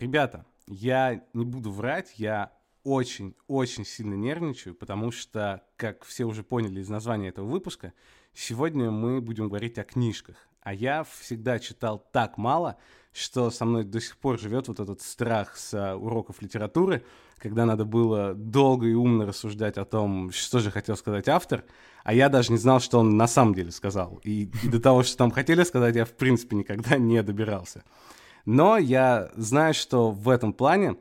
Ребята, я не буду врать, я очень-очень сильно нервничаю, потому что, как все уже поняли из названия этого выпуска, сегодня мы будем говорить о книжках. А я всегда читал так мало, что со мной до сих пор живет вот этот страх с uh, уроков литературы, когда надо было долго и умно рассуждать о том, что же хотел сказать автор, а я даже не знал, что он на самом деле сказал. И, и до того, что там хотели сказать, я в принципе никогда не добирался. Но я знаю, что в этом плане,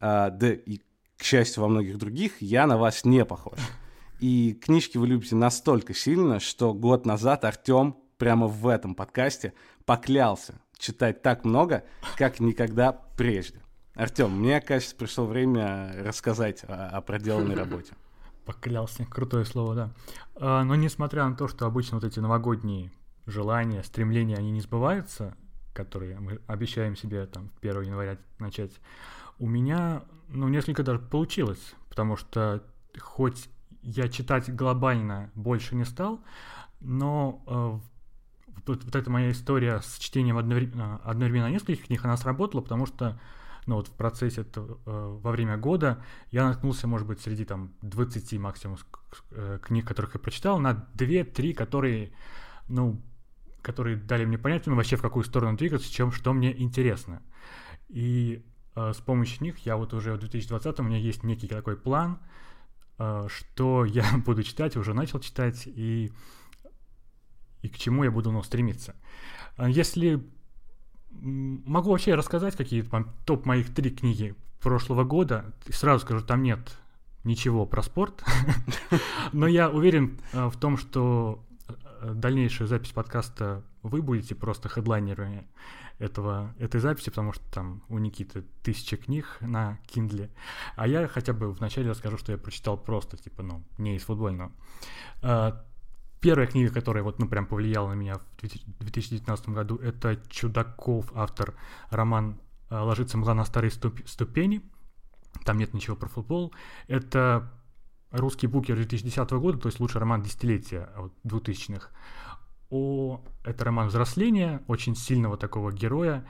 uh, да и к счастью во многих других, я на вас не похож. И книжки вы любите настолько сильно, что год назад Артем прямо в этом подкасте поклялся читать так много, как никогда прежде. Артем, мне кажется, пришло время рассказать о, о проделанной работе. Поклялся, крутое слово, да. А, но несмотря на то, что обычно вот эти новогодние желания, стремления, они не сбываются, которые мы обещаем себе там 1 января начать, у меня, ну, несколько даже получилось, потому что хоть я читать глобально больше не стал, но э, вот, вот эта моя история с чтением одновременно, одновременно нескольких книг, она сработала, потому что ну, вот в процессе э, во время года я наткнулся, может быть, среди там 20 максимум э, книг, которых я прочитал, на 2-3, которые, ну, которые дали мне понять, ну, вообще в какую сторону двигаться, чем, что мне интересно. И э, с помощью них я вот уже в 2020 у меня есть некий такой план, э, что я буду читать, уже начал читать, и, и к чему я буду ну, стремиться. А если могу вообще рассказать какие-то топ моих три книги прошлого года, сразу скажу, там нет ничего про спорт, но я уверен э, в том, что э, дальнейшая запись подкаста вы будете просто хедлайнерами этого, этой записи, потому что там у Никиты тысяча книг на Kindle, а я хотя бы вначале расскажу, что я прочитал просто, типа, ну, не из футбольного. А, первая книга, которая вот, ну, прям повлияла на меня в 2019 году, это Чудаков, автор роман а, «Ложится мгла на старые ступени», там нет ничего про футбол. Это русский букер 2010 года, то есть лучший роман десятилетия, вот, 2000-х о... Это роман взросления, очень сильного такого героя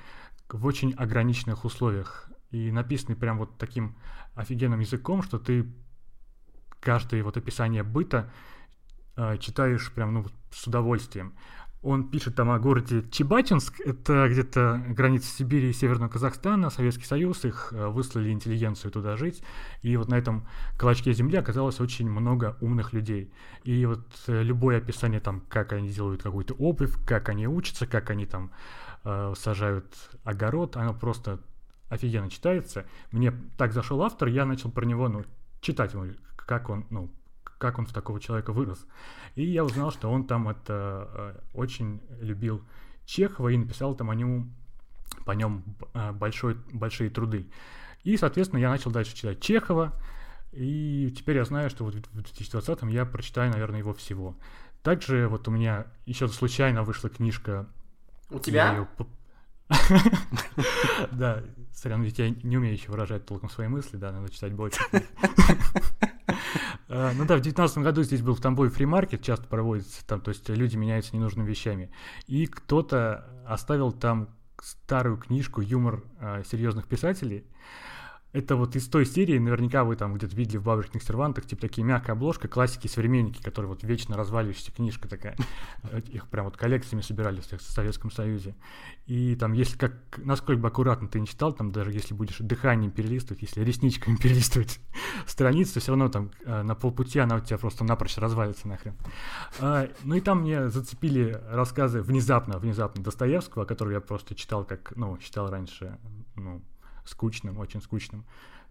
в очень ограниченных условиях. И написанный прям вот таким офигенным языком, что ты каждое вот описание быта э, читаешь прям ну, с удовольствием. Он пишет там о городе Чебачинск, это где-то граница Сибири и Северного Казахстана, Советский Союз, их э, выслали интеллигенцию туда жить, и вот на этом клочке земли оказалось очень много умных людей. И вот э, любое описание там, как они делают какую-то обувь, как они учатся, как они там э, сажают огород, оно просто офигенно читается. Мне так зашел автор, я начал про него, ну, читать как он, ну, как он в такого человека вырос. И я узнал, что он там это э, очень любил Чехова и написал там о нем, по нем э, большой, большие труды. И, соответственно, я начал дальше читать Чехова, и теперь я знаю, что вот в 2020 я прочитаю, наверное, его всего. Также вот у меня еще случайно вышла книжка. У тебя? Да, сорян, ведь я не умею еще выражать толком свои мысли, да, надо читать больше. Э, ну да, в 2019 году здесь был в Тамбове фримаркет, часто проводится там, то есть люди меняются ненужными вещами. И кто-то оставил там старую книжку «Юмор э, серьезных писателей», это вот из той серии, наверняка вы там где-то видели в бабушкиных сервантах, типа такие мягкая обложка, классики современники, которые вот вечно разваливающаяся книжка такая. Их прям вот коллекциями собирали в Советском Союзе. И там, если как, насколько бы аккуратно ты не читал, там даже если будешь дыханием перелистывать, если ресничками перелистывать страницу, все равно там э, на полпути она у тебя просто напрочь развалится нахрен. А, ну и там мне зацепили рассказы внезапно, внезапно Достоевского, который я просто читал как, ну, читал раньше, ну, скучным, очень скучным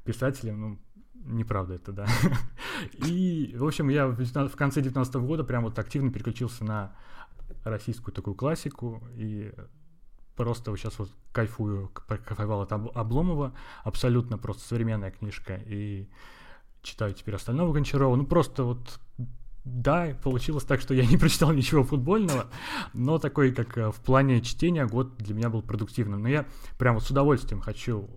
писателем, ну, неправда это, да. И, в общем, я в конце 19 года прям вот активно переключился на российскую такую классику, и просто сейчас вот кайфую, кайфовал от Обломова, абсолютно просто современная книжка, и читаю теперь остального Гончарова, ну просто вот да, получилось так, что я не прочитал ничего футбольного, но такой, как э, в плане чтения, год для меня был продуктивным. Но я прям вот с удовольствием хочу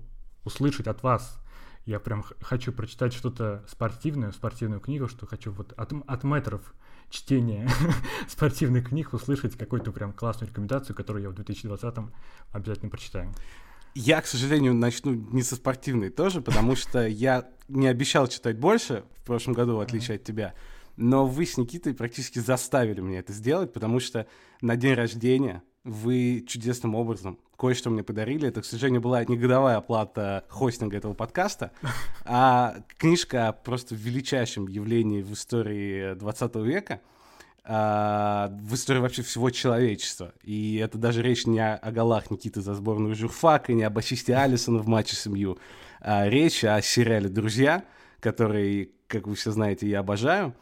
услышать от вас. Я прям хочу прочитать что-то спортивное, спортивную книгу, что хочу вот от, от метров чтения спортивных книг услышать какую-то прям классную рекомендацию, которую я в 2020 обязательно прочитаю. Я, к сожалению, начну не со спортивной тоже, потому что я не обещал читать больше в прошлом году, в отличие от тебя. Но вы с Никитой практически заставили меня это сделать, потому что на день рождения вы чудесным образом кое-что мне подарили. Это, к сожалению, была не годовая оплата хостинга этого подкаста, а книжка о просто величайшем явлении в истории 20 века, а, в истории вообще всего человечества. И это даже речь не о, о голах Никиты за сборную журфака, не об ассисте Алисона в матче с МЮ, а речь о сериале «Друзья», который, как вы все знаете, я обожаю.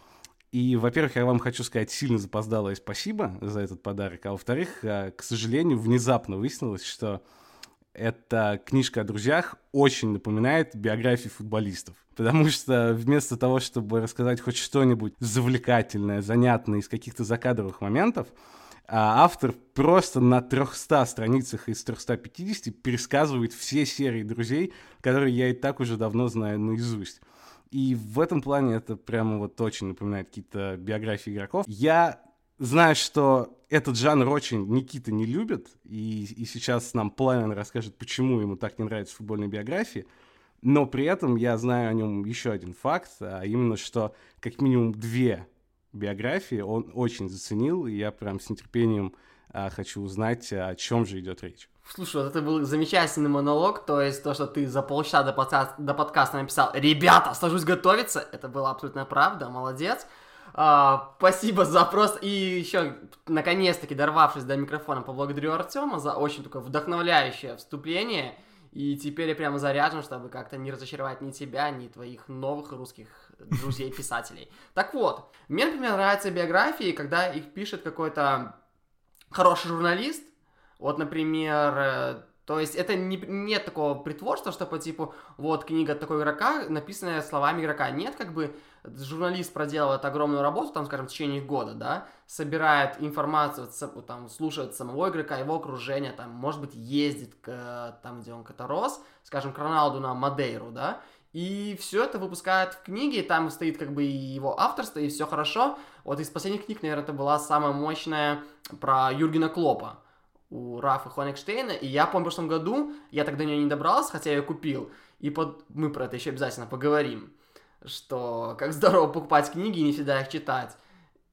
И, во-первых, я вам хочу сказать сильно запоздалое спасибо за этот подарок, а во-вторых, э, к сожалению, внезапно выяснилось, что эта книжка о друзьях очень напоминает биографии футболистов. Потому что вместо того, чтобы рассказать хоть что-нибудь завлекательное, занятное из каких-то закадровых моментов, а, автор просто на 300 страницах из 350 пересказывает все серии друзей, которые я и так уже давно знаю наизусть. И в этом плане это прямо вот очень напоминает какие-то биографии игроков. Я знаю, что этот жанр очень Никита не любит, и, и сейчас нам Пламен расскажет, почему ему так не нравятся футбольные биографии. Но при этом я знаю о нем еще один факт, а именно, что как минимум две биографии он очень заценил, и я прям с нетерпением а, хочу узнать, о чем же идет речь. Слушай, вот это был замечательный монолог, то есть то, что ты за полчаса до, подка... до подкаста написал «Ребята, сажусь готовиться», это была абсолютно правда, молодец. А, спасибо за просто... И еще, наконец-таки, дорвавшись до микрофона, поблагодарю Артема за очень такое вдохновляющее вступление. И теперь я прямо заряжен, чтобы как-то не разочаровать ни тебя, ни твоих новых русских друзей-писателей. Так вот, мне, например, нравятся биографии, когда их пишет какой-то хороший журналист, вот, например, э, то есть это не, нет такого притворства, что по типу, вот книга такого игрока, написанная словами игрока. Нет, как бы журналист проделывает огромную работу, там, скажем, в течение года, да, собирает информацию, там, слушает самого игрока, его окружение, там, может быть, ездит к, там, где он когда рос, скажем, к Роналду на Мадейру, да, и все это выпускает в книге, там стоит как бы его авторство, и все хорошо. Вот из последних книг, наверное, это была самая мощная про Юргена Клопа у Рафа Хонекштейна, и я помню, в прошлом году, я тогда до нее не добрался, хотя я ее купил, и под... мы про это еще обязательно поговорим, что как здорово покупать книги и не всегда их читать.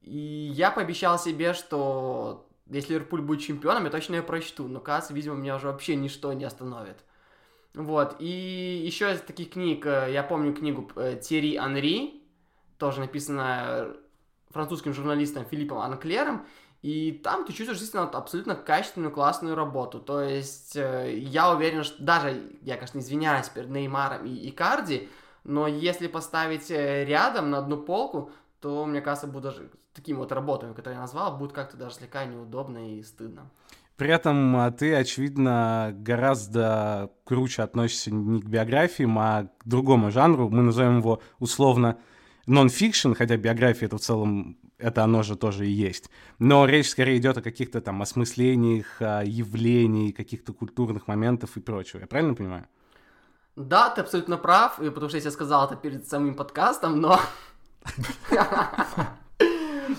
И я пообещал себе, что если Ливерпуль будет чемпионом, я точно ее прочту, но, кажется, видимо, меня уже вообще ничто не остановит. Вот, и еще из таких книг, э, я помню книгу э, Терри Анри, тоже написанная французским журналистом Филиппом Анклером, и там ты чувствуешь действительно абсолютно качественную, классную работу. То есть э, я уверен, что даже, я, конечно, извиняюсь перед Неймаром и Икарди, но если поставить э, рядом на одну полку, то, мне кажется, будет даже такими вот работами, которые я назвал, будет как-то даже слегка неудобно и стыдно. При этом а, ты, очевидно, гораздо круче относишься не к биографиям, а к другому жанру. Мы назовем его условно нон-фикшн, хотя биография это в целом это оно же тоже и есть. Но речь скорее идет о каких-то там осмыслениях, явлений, каких-то культурных моментов и прочего. Я правильно понимаю? Да, ты абсолютно прав, и потому что я тебе сказал это перед самим подкастом, но...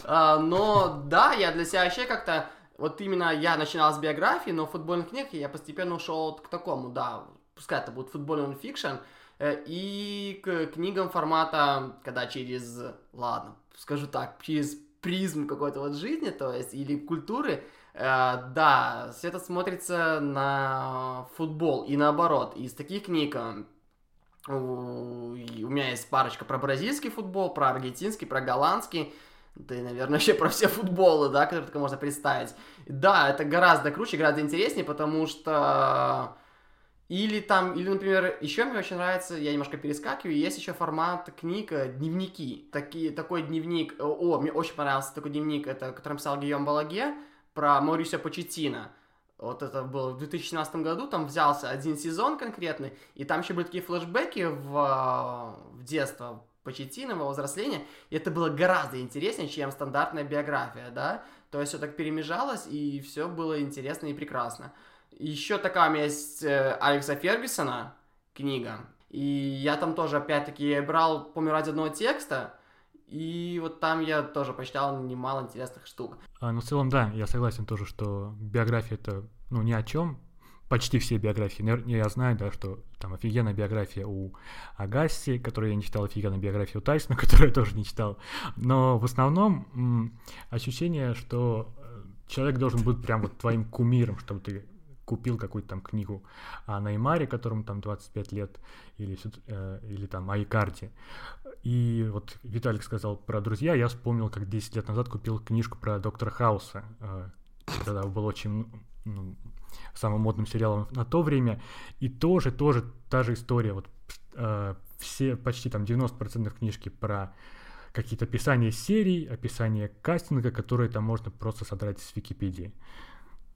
А, но да, я для себя вообще как-то... Вот именно я начинал с биографии, но футбольных книгах я постепенно ушел к такому, да, пускай это будет футбольный fiction, и к книгам формата, когда через, ладно, скажу так, через призму какой-то вот жизни, то есть, или культуры, э, да, все это смотрится на футбол и наоборот. Из таких книг э, у меня есть парочка про бразильский футбол, про аргентинский, про голландский, да и, наверное, вообще про все футболы, да, которые только можно представить. Да, это гораздо круче, гораздо интереснее, потому что или там, или, например, еще мне очень нравится, я немножко перескакиваю, есть еще формат книг, э, дневники. Такие, такой дневник, э, о, мне очень понравился такой дневник, это, который писал Гийом Балаге, про Маурисио Почетина. Вот это было в 2017 году, там взялся один сезон конкретный, и там еще были такие флешбеки в, в детство Почетина, во взросление, и это было гораздо интереснее, чем стандартная биография, да, то есть все так перемежалось, и все было интересно и прекрасно. Еще такая у меня есть э, Алекса Фергюсона книга. И я там тоже, опять-таки, брал, помню, ради одного текста, и вот там я тоже почитал немало интересных штук. А, ну, в целом, да, я согласен тоже, что биография это, ну, ни о чем, почти все биографии. Я знаю, да, что там офигенная биография у Агасси, которую я не читал, офигенная биография у Тайсона, которую я тоже не читал. Но в основном ощущение, что э, человек должен быть прям вот твоим кумиром, чтобы ты купил какую-то там книгу о Неймаре, которому там 25 лет, или, э, или там о Икарде. И вот Виталик сказал про друзья, я вспомнил, как 10 лет назад купил книжку про доктора Хауса. Э, тогда был очень ну, самым модным сериалом на то время. И тоже, тоже та же история. Вот э, все, почти там 90% книжки про какие-то описания серий, описания кастинга, которые там можно просто содрать с Википедии.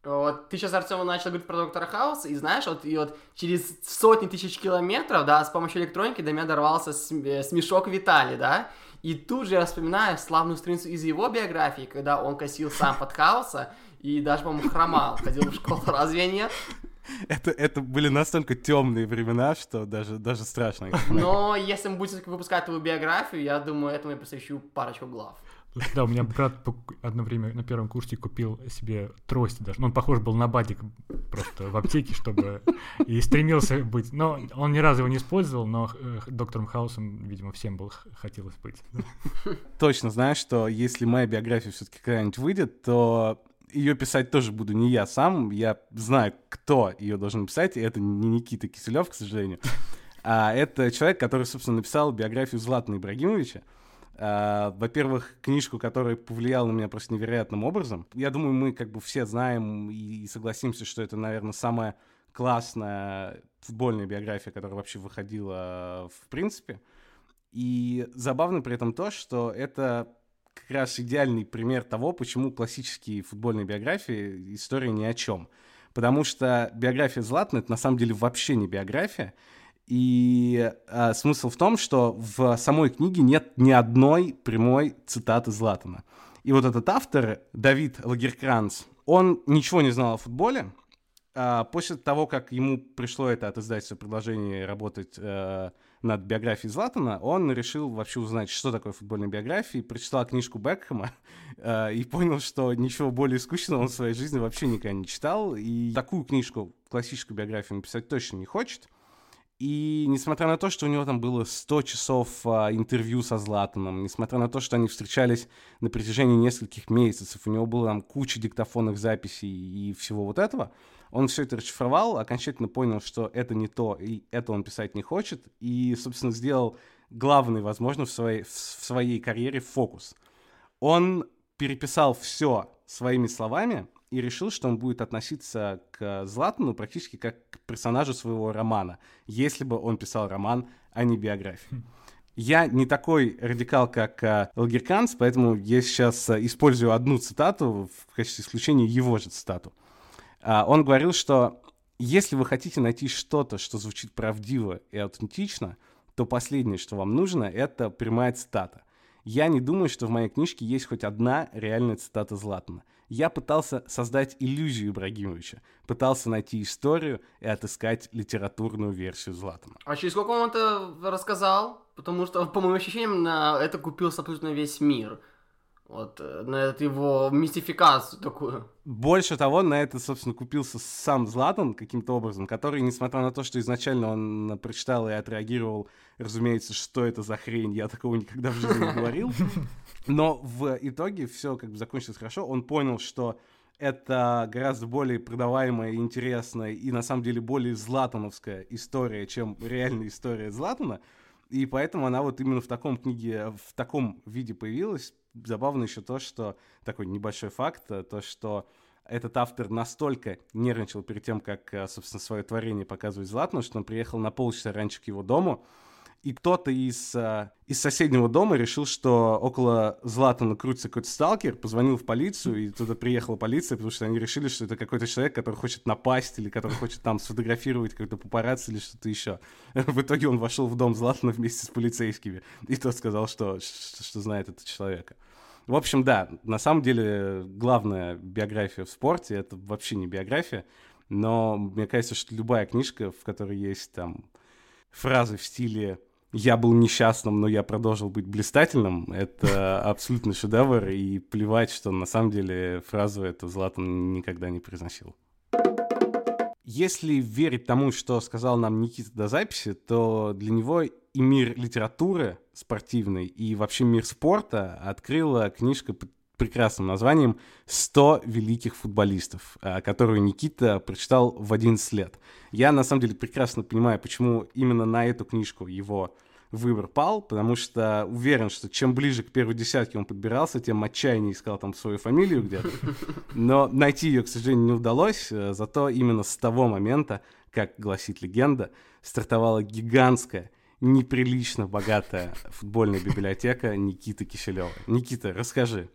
Вот ты сейчас, Артем, начал говорить про доктора Хауса, и знаешь, вот, и вот через сотни тысяч километров, да, с помощью электроники до меня дорвался э, смешок Виталий, да, и тут же я вспоминаю славную страницу из его биографии, когда он косил сам под Хауса, и даже, по-моему, хромал, ходил в школу, разве нет? Это, это были настолько темные времена, что даже, даже страшно. Но если мы будем выпускать твою биографию, я думаю, этому я посвящу парочку глав. Да, у меня брат одно время на первом курсе купил себе трость даже. Ну, он похож был на бадик просто в аптеке, чтобы... И стремился быть. Но он ни разу его не использовал, но э, доктором Хаусом, видимо, всем был хотелось быть. Точно знаешь, что если моя биография все-таки когда-нибудь выйдет, то ее писать тоже буду не я сам. Я знаю, кто ее должен писать, и это не Никита Киселев, к сожалению. А это человек, который, собственно, написал биографию Златана Ибрагимовича. Uh, во-первых, книжку, которая повлияла на меня просто невероятным образом. Я думаю, мы как бы все знаем и согласимся, что это, наверное, самая классная футбольная биография, которая вообще выходила в принципе. И забавно при этом то, что это как раз идеальный пример того, почему классические футбольные биографии история ни о чем. Потому что биография Златана это на самом деле вообще не биография. И а, смысл в том, что в самой книге нет ни одной прямой цитаты Златана. И вот этот автор, Давид Лагеркранц, он ничего не знал о футболе. А, после того, как ему пришло это от издательства предложение работать а, над биографией Златана, он решил вообще узнать, что такое футбольная биография, прочитал книжку Бекхэма э, и понял, что ничего более скучного он в своей жизни вообще никогда не читал, и такую книжку, классическую биографию написать точно не хочет. И несмотря на то, что у него там было 100 часов а, интервью со Златаном, несмотря на то, что они встречались на протяжении нескольких месяцев, у него было там куча диктофонных записей и всего вот этого, он все это расшифровал, окончательно понял, что это не то, и это он писать не хочет, и, собственно, сделал главный, возможно, в своей, в своей карьере фокус. Он переписал все своими словами и решил, что он будет относиться к Златану практически как к персонажу своего романа, если бы он писал роман, а не биографию. Я не такой радикал, как э, Элгерканс, поэтому я сейчас э, использую одну цитату в качестве исключения его же цитату. А, он говорил, что если вы хотите найти что-то, что звучит правдиво и аутентично, то последнее, что вам нужно, это прямая цитата. Я не думаю, что в моей книжке есть хоть одна реальная цитата Златана. Я пытался создать иллюзию Ибрагимовича, пытался найти историю и отыскать литературную версию Златана. А через сколько он это рассказал? Потому что, по моим ощущениям, на это купился абсолютно весь мир. Вот, э, на эту его мистификацию такую. Больше того, на это, собственно, купился сам Златан каким-то образом, который, несмотря на то, что изначально он прочитал и отреагировал, разумеется, что это за хрень, я такого никогда в жизни не говорил. Но в итоге все как бы закончилось хорошо. Он понял, что это гораздо более продаваемая, интересная и на самом деле более златановская история, чем реальная история Златана. И поэтому она вот именно в таком книге, в таком виде появилась. Забавно еще то, что такой небольшой факт, э, то, что этот автор настолько нервничал перед тем, как, э, собственно, свое творение показывать Златну, что он приехал на полчаса раньше к его дому, и кто-то из, э, из соседнего дома решил, что около Златана крутится какой-то сталкер, позвонил в полицию, и туда приехала полиция, потому что они решили, что это какой-то человек, который хочет напасть, или который хочет там сфотографировать какой-то папарацци или что-то еще. В итоге он вошел в дом Златана вместе с полицейскими, и тот сказал, что, что, что знает этого человека. В общем, да, на самом деле главная биография в спорте — это вообще не биография, но мне кажется, что любая книжка, в которой есть там фразы в стиле я был несчастным, но я продолжил быть блистательным, это абсолютно шедевр, и плевать, что на самом деле фразу эту Златан никогда не произносил. Если верить тому, что сказал нам Никита до записи, то для него и мир литературы спортивной, и вообще мир спорта открыла книжка под прекрасным названием «100 великих футболистов», а, которую Никита прочитал в 11 лет. Я, на самом деле, прекрасно понимаю, почему именно на эту книжку его выбор пал, потому что уверен, что чем ближе к первой десятке он подбирался, тем отчаяннее искал там свою фамилию где-то. Но найти ее, к сожалению, не удалось, э, зато именно с того момента, как гласит легенда, стартовала гигантская, неприлично богатая футбольная библиотека Никиты Киселева. Никита, расскажи.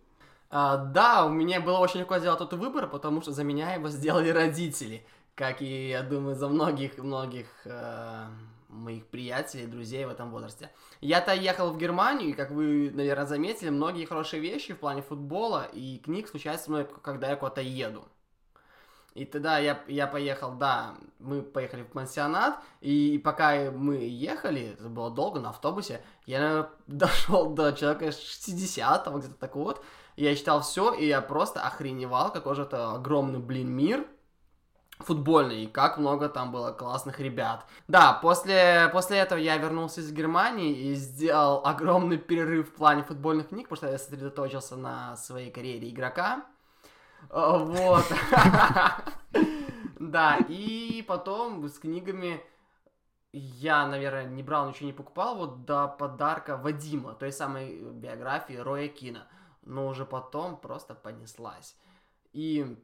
А, да, у меня было очень легко сделать этот выбор, потому что за меня его сделали родители. Как и, я думаю, за многих-многих э, моих приятелей, друзей в этом возрасте. Я-то ехал в Германию, и, как вы, наверное, заметили, многие хорошие вещи в плане футбола и книг случаются со мной, когда я куда-то еду. И тогда я, я поехал, да, мы поехали в пансионат, и пока мы ехали, это было долго, на автобусе, я, наверное, дошел до человека 60 где-то так вот, я читал все, и я просто охреневал, какой же это огромный, блин, мир, футбольный, и как много там было классных ребят. Да, после, после этого я вернулся из Германии и сделал огромный перерыв в плане футбольных книг, потому что я сосредоточился на своей карьере игрока. Вот. Да, и потом с книгами я, наверное, не брал, ничего не покупал, вот до подарка Вадима, той самой биографии Роя Кина. Но уже потом просто понеслась. И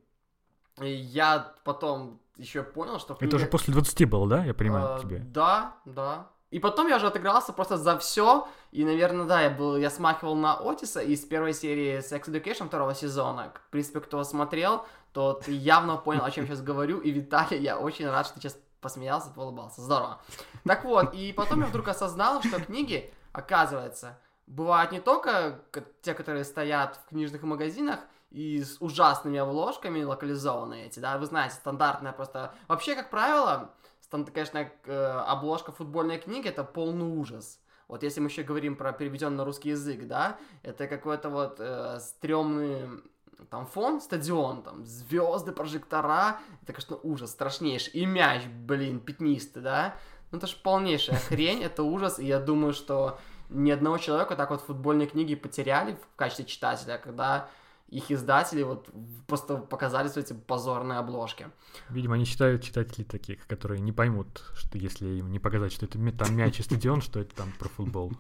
я потом еще понял, что... Это уже после 20 было, да? Я понимаю э, тебе. Да, да. И потом я уже отыгрался просто за все. И, наверное, да, я был, я смахивал на Отиса из первой серии Sex Education второго сезона. В принципе, кто смотрел, тот явно понял, о чем сейчас говорю. И Виталий, я очень рад, что ты сейчас посмеялся, улыбался. Здорово. Так вот, и потом я вдруг осознал, что книги, оказывается, бывают не только те, которые стоят в книжных магазинах, и с ужасными обложками локализованные эти, да, вы знаете, стандартная просто... Вообще, как правило, стандарт, конечно, э, обложка футбольной книги это полный ужас. Вот если мы еще говорим про переведенный на русский язык, да, это какой-то вот э, стрёмный там фон, стадион, там звезды, прожектора, это, конечно, ужас страшнейший. И мяч, блин, пятнистый, да. Ну это же полнейшая хрень, это ужас, и я думаю, что ни одного человека так вот футбольные книги потеряли в качестве читателя, когда их издатели вот просто показали свои эти позорные обложки. Видимо, они считают читателей таких, которые не поймут, что если им не показать, что это там мяч и стадион, что это там про футбол.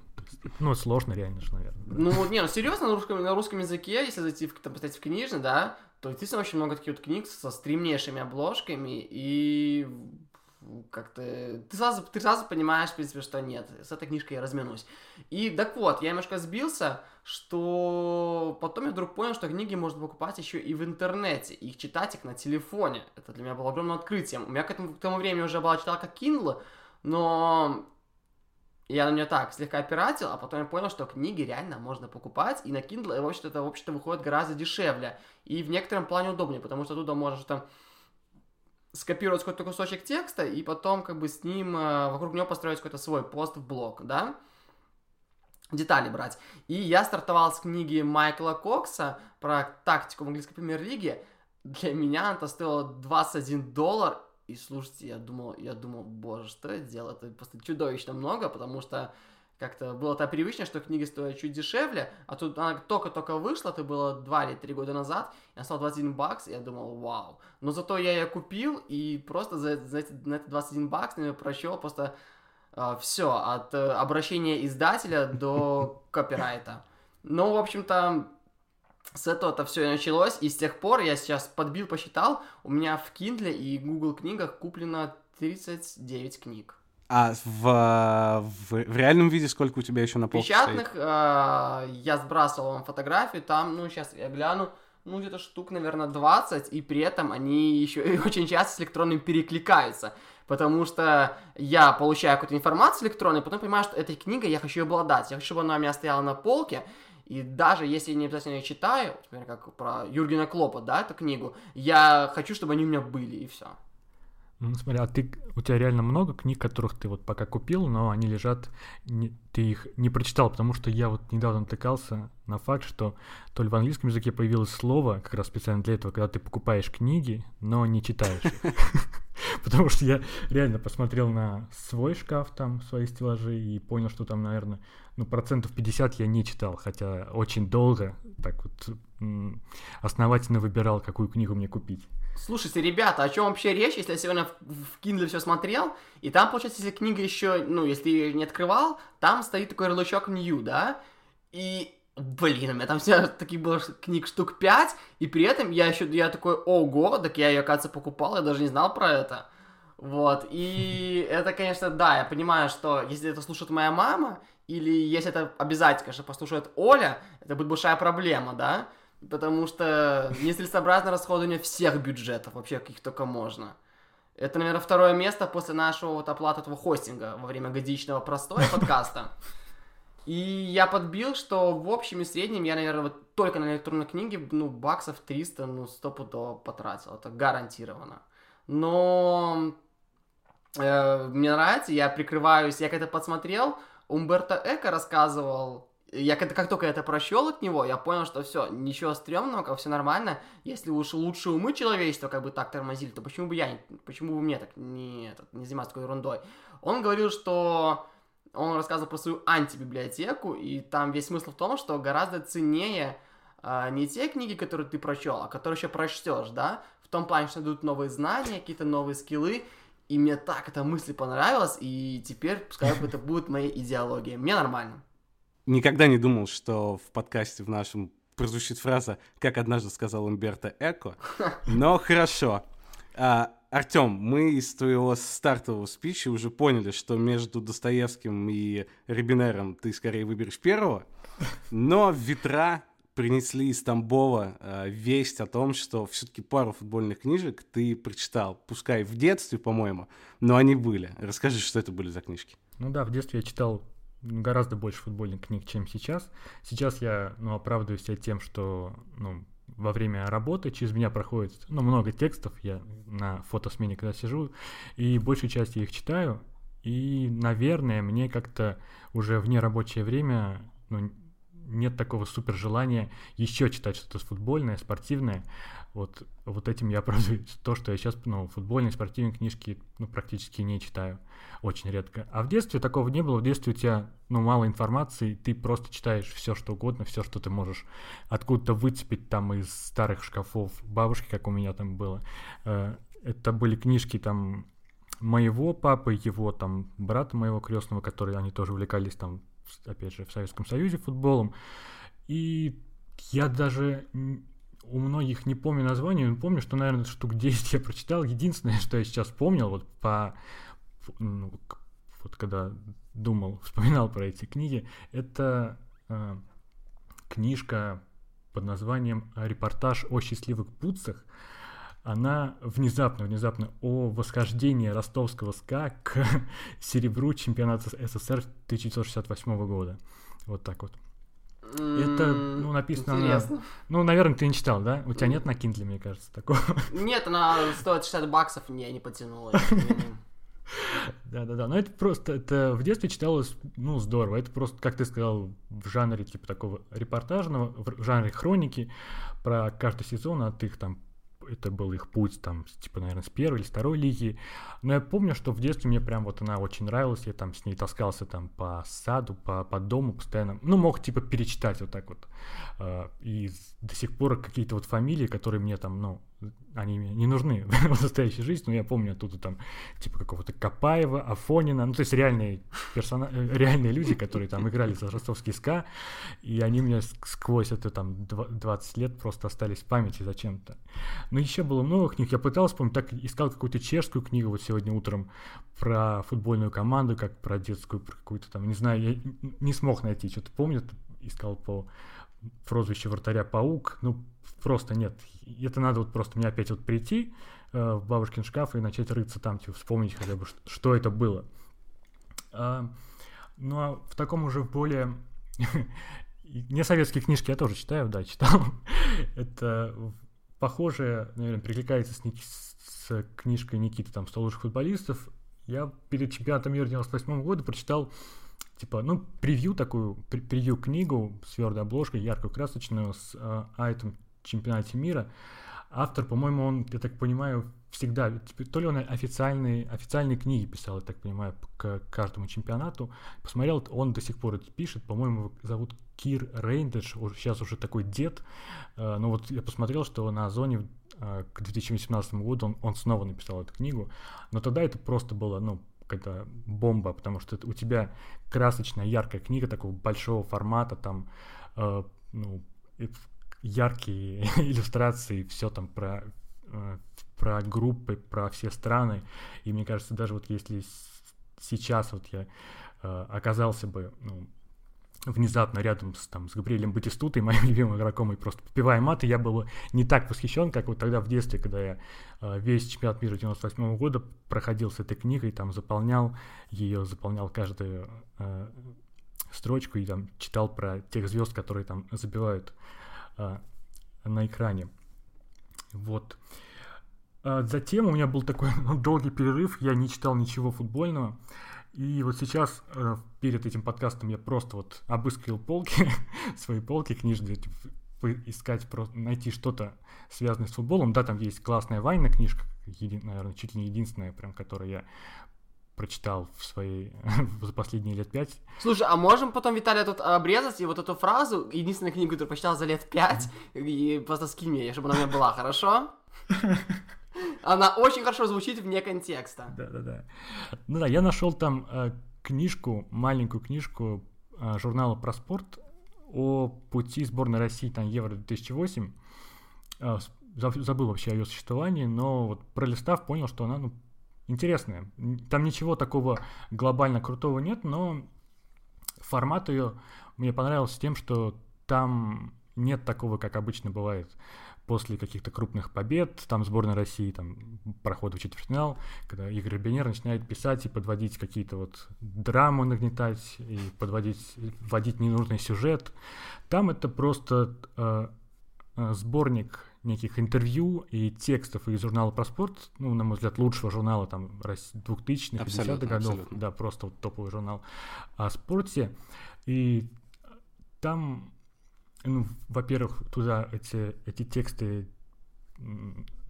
Ну, сложно реально же, наверное. Ну, не, ну серьезно, на русском, на русском языке, если зайти в, там, в книжный, да, то действительно очень много таких вот книг со стремнейшими обложками, и как-то ты сразу, ты сразу понимаешь, в принципе, что нет, с этой книжкой я разминусь. И так вот, я немножко сбился, что потом я вдруг понял, что книги можно покупать еще и в интернете, и их читать их на телефоне. Это для меня было огромным открытием. У меня к этому, к тому времени уже была читалка Kindle, но я на нее так слегка пиратил, а потом я понял, что книги реально можно покупать, и на Kindle, в общем-то, это, в общем-то, выходит гораздо дешевле, и в некотором плане удобнее, потому что туда можешь там скопировать какой-то кусочек текста и потом как бы с ним, э, вокруг него построить какой-то свой пост в блог, да, детали брать. И я стартовал с книги Майкла Кокса про тактику в английской премьер-лиге. Для меня это стоило 21 доллар. И слушайте, я думал, я думал, боже, что я делаю? Это просто чудовищно много, потому что как-то было так привычно, что книги стоят чуть дешевле, а тут она только-только вышла, это было 2 или 3 года назад, и она стала 21 бакс, и я думал, вау. Но зато я ее купил, и просто за, за эти, на эти 21 бакс я прощел просто э, все, от э, обращения издателя до копирайта. Ну, в общем-то, с этого это все и началось, и с тех пор я сейчас подбил, посчитал, у меня в Kindle и Google книгах куплено 39 книг. А в, в, в реальном виде сколько у тебя еще на полке Печатных э, я сбрасывал вам фотографию, там, ну, сейчас я гляну, ну, где-то штук, наверное, 20, и при этом они еще очень часто с электронным перекликаются, потому что я получаю какую-то информацию электронную, потом понимаю, что этой книгой я хочу обладать, я хочу, чтобы она у меня стояла на полке, и даже если я не обязательно ее читаю, например, как про Юргена Клопа, да, эту книгу, я хочу, чтобы они у меня были, и все. Ну, смотри, а ты, у тебя реально много книг, которых ты вот пока купил, но они лежат, не, ты их не прочитал, потому что я вот недавно натыкался на факт, что то ли в английском языке появилось слово, как раз специально для этого, когда ты покупаешь книги, но не читаешь потому что я реально посмотрел на свой шкаф, там, свои стеллажи, и понял, что там, наверное, ну, процентов 50 я не читал, хотя очень долго так вот основательно выбирал, какую книгу мне купить. Слушайте, ребята, о чем вообще речь, если я сегодня в Kindle все смотрел, и там, получается, если книга еще, ну, если ее не открывал, там стоит такой ярлычок New, да, и Блин, у меня там все таких было книг штук 5, и при этом я еще, я такой, ого, так я ее, оказывается, покупал, я даже не знал про это. Вот, и это, конечно, да, я понимаю, что если это слушает моя мама, или если это обязательно, конечно, послушает Оля, это будет большая проблема, да, потому что нецелесообразно расходование всех бюджетов, вообще каких только можно. Это, наверное, второе место после нашего вот оплаты этого хостинга во время годичного простоя подкаста. И я подбил, что в общем и среднем я, наверное, вот только на электронной книге, ну, баксов 300, ну, стопудово потратил. Это гарантированно. Но э, мне нравится, я прикрываюсь, я когда подсмотрел, Умберто Эко рассказывал, я когда, как только это прощел от него, я понял, что все, ничего стрёмного, как все нормально. Если уж лучшие умы человечества как бы так тормозили, то почему бы я, почему бы мне так не, этот, не заниматься такой ерундой? Он говорил, что он рассказывал про свою антибиблиотеку, и там весь смысл в том, что гораздо ценнее э, не те книги, которые ты прочел, а которые еще прочтешь, да, в том плане, что дают новые знания, какие-то новые скиллы, и мне так эта мысль понравилась, и теперь пускай это будет моя идеология. Мне нормально. Никогда не думал, что в подкасте в нашем прозвучит фраза «как однажды сказал Умберто Эко», но хорошо. А, Артем, мы из твоего стартового спича уже поняли, что между Достоевским и Рибинером ты скорее выберешь первого, но ветра принесли из Тамбова э, весть о том, что все-таки пару футбольных книжек ты прочитал, пускай в детстве, по-моему, но они были. Расскажи, что это были за книжки. Ну да, в детстве я читал гораздо больше футбольных книг, чем сейчас. Сейчас я ну, оправдываю себя тем, что ну, во время работы через меня проходит ну, много текстов, я на фотосмене когда сижу, и большую часть я их читаю, и, наверное, мне как-то уже в нерабочее время ну, нет такого супер желания еще читать что-то футбольное, спортивное. Вот, вот этим я оправдываю то, что я сейчас ну, футбольные, спортивные книжки ну, практически не читаю. Очень редко. А в детстве такого не было. В детстве у тебя ну, мало информации, ты просто читаешь все, что угодно, все, что ты можешь откуда-то выцепить там из старых шкафов бабушки, как у меня там было. Э, это были книжки там моего папы, его там брата моего крестного, которые они тоже увлекались там, опять же, в Советском Союзе футболом. И я даже у многих не помню название, но помню, что, наверное, штук 10 я прочитал. Единственное, что я сейчас помнил, вот по... Ну, вот когда думал, вспоминал про эти книги, это э, книжка под названием «Репортаж о счастливых путцах». Она внезапно, внезапно о восхождении ростовского СКА к серебру чемпионата СССР 1968 года. Вот так вот. Это, ну, написано Интересно. на... Ну, наверное, ты не читал, да? У тебя нет на Kindle, мне кажется, такого? Нет, она стоит 60 баксов, не, не потянула. Да-да-да, но это просто, это в детстве читалось, ну, здорово. Это просто, как ты сказал, в жанре типа такого репортажного, в жанре хроники про каждый сезон от их там это был их путь, там, типа, наверное, с первой или второй лиги. Но я помню, что в детстве мне прям вот она очень нравилась, я там с ней таскался там по саду, по, по дому постоянно. Ну, мог, типа, перечитать вот так вот. А, и до сих пор какие-то вот фамилии, которые мне там, ну, они мне не нужны в настоящей жизни, но я помню оттуда там, типа, какого-то Капаева, Афонина, ну, то есть реальные, персона... Э, реальные люди, которые там играли за ростовский СКА, и они мне сквозь это там 20 лет просто остались в памяти зачем-то. Но еще было много книг, я пытался, помню, так искал какую-то чешскую книгу вот сегодня утром про футбольную команду, как про детскую, про какую-то там, не знаю, я не смог найти, что-то помню, искал по прозвище вратаря Паук, ну, просто нет. Это надо вот просто мне опять вот прийти э, в бабушкин шкаф и начать рыться там, типа, вспомнить хотя бы, что, это было. А, ну, а в таком уже более... Не советские книжки я тоже читаю, да, читал. это похоже, наверное, прикликается с, с книжкой Никиты, там, «100 лучших футболистов». Я перед чемпионатом мира 98 года прочитал типа, ну, превью такую, превью книгу с твердой обложкой, яркую, красочную, с э, о этом чемпионате мира. Автор, по-моему, он, я так понимаю, всегда, то ли он официальные, официальные книги писал, я так понимаю, к каждому чемпионату. Посмотрел, он до сих пор это пишет, по-моему, зовут Кир Рейндедж, сейчас уже такой дед. Э, но вот я посмотрел, что на Озоне э, к 2018 году он, он снова написал эту книгу. Но тогда это просто было, ну, какая-то бомба, потому что у тебя красочная, яркая книга такого большого формата, там, э, ну, яркие иллюстрации, все там про Э, про группы, про все страны. И мне кажется, даже вот если сейчас вот я э, оказался бы ну, внезапно рядом с, там, с Габриэлем Батистутой, моим любимым игроком, и просто попивая маты, я был не так восхищен, как вот тогда в детстве, когда я э, весь чемпионат мира 98 -го года проходил с этой книгой, там заполнял ее, заполнял каждую э, строчку и там читал про тех звезд, которые там забивают э, на экране. Вот. А затем у меня был такой долгий перерыв, я не читал ничего футбольного. И вот сейчас, э, перед этим подкастом, я просто вот обыскивал полки, свои полки книжные, искать, просто найти что-то связанное с футболом. Да, там есть классная Вайна книжка, еди, наверное, чуть ли не единственная, прям, которую я прочитал в своей за последние лет пять. Слушай, а можем потом, Виталий, тут обрезать и вот эту фразу, единственную книгу, которую прочитал за лет пять, и просто скинь мне, чтобы она у меня была, хорошо? Она очень хорошо звучит вне контекста. Да-да-да. Ну да, я нашел там э, книжку, маленькую книжку э, журнала про спорт о пути сборной России там Евро 2008. Э, забыл вообще о ее существовании, но вот пролистав, понял, что она ну, интересная. Там ничего такого глобально крутого нет, но формат ее мне понравился тем, что там нет такого, как обычно бывает после каких-то крупных побед, там сборная России там проходит в четвертьфинал, когда Игорь Бенер начинает писать и подводить какие-то вот драмы нагнетать и подводить, вводить ненужный сюжет. Там это просто э, э, сборник неких интервью и текстов из журнала про спорт, ну, на мой взгляд, лучшего журнала там 2000-х, 50-х годов, абсолютно. да, просто вот топовый журнал о спорте. И там ну, во-первых, туда эти, эти тексты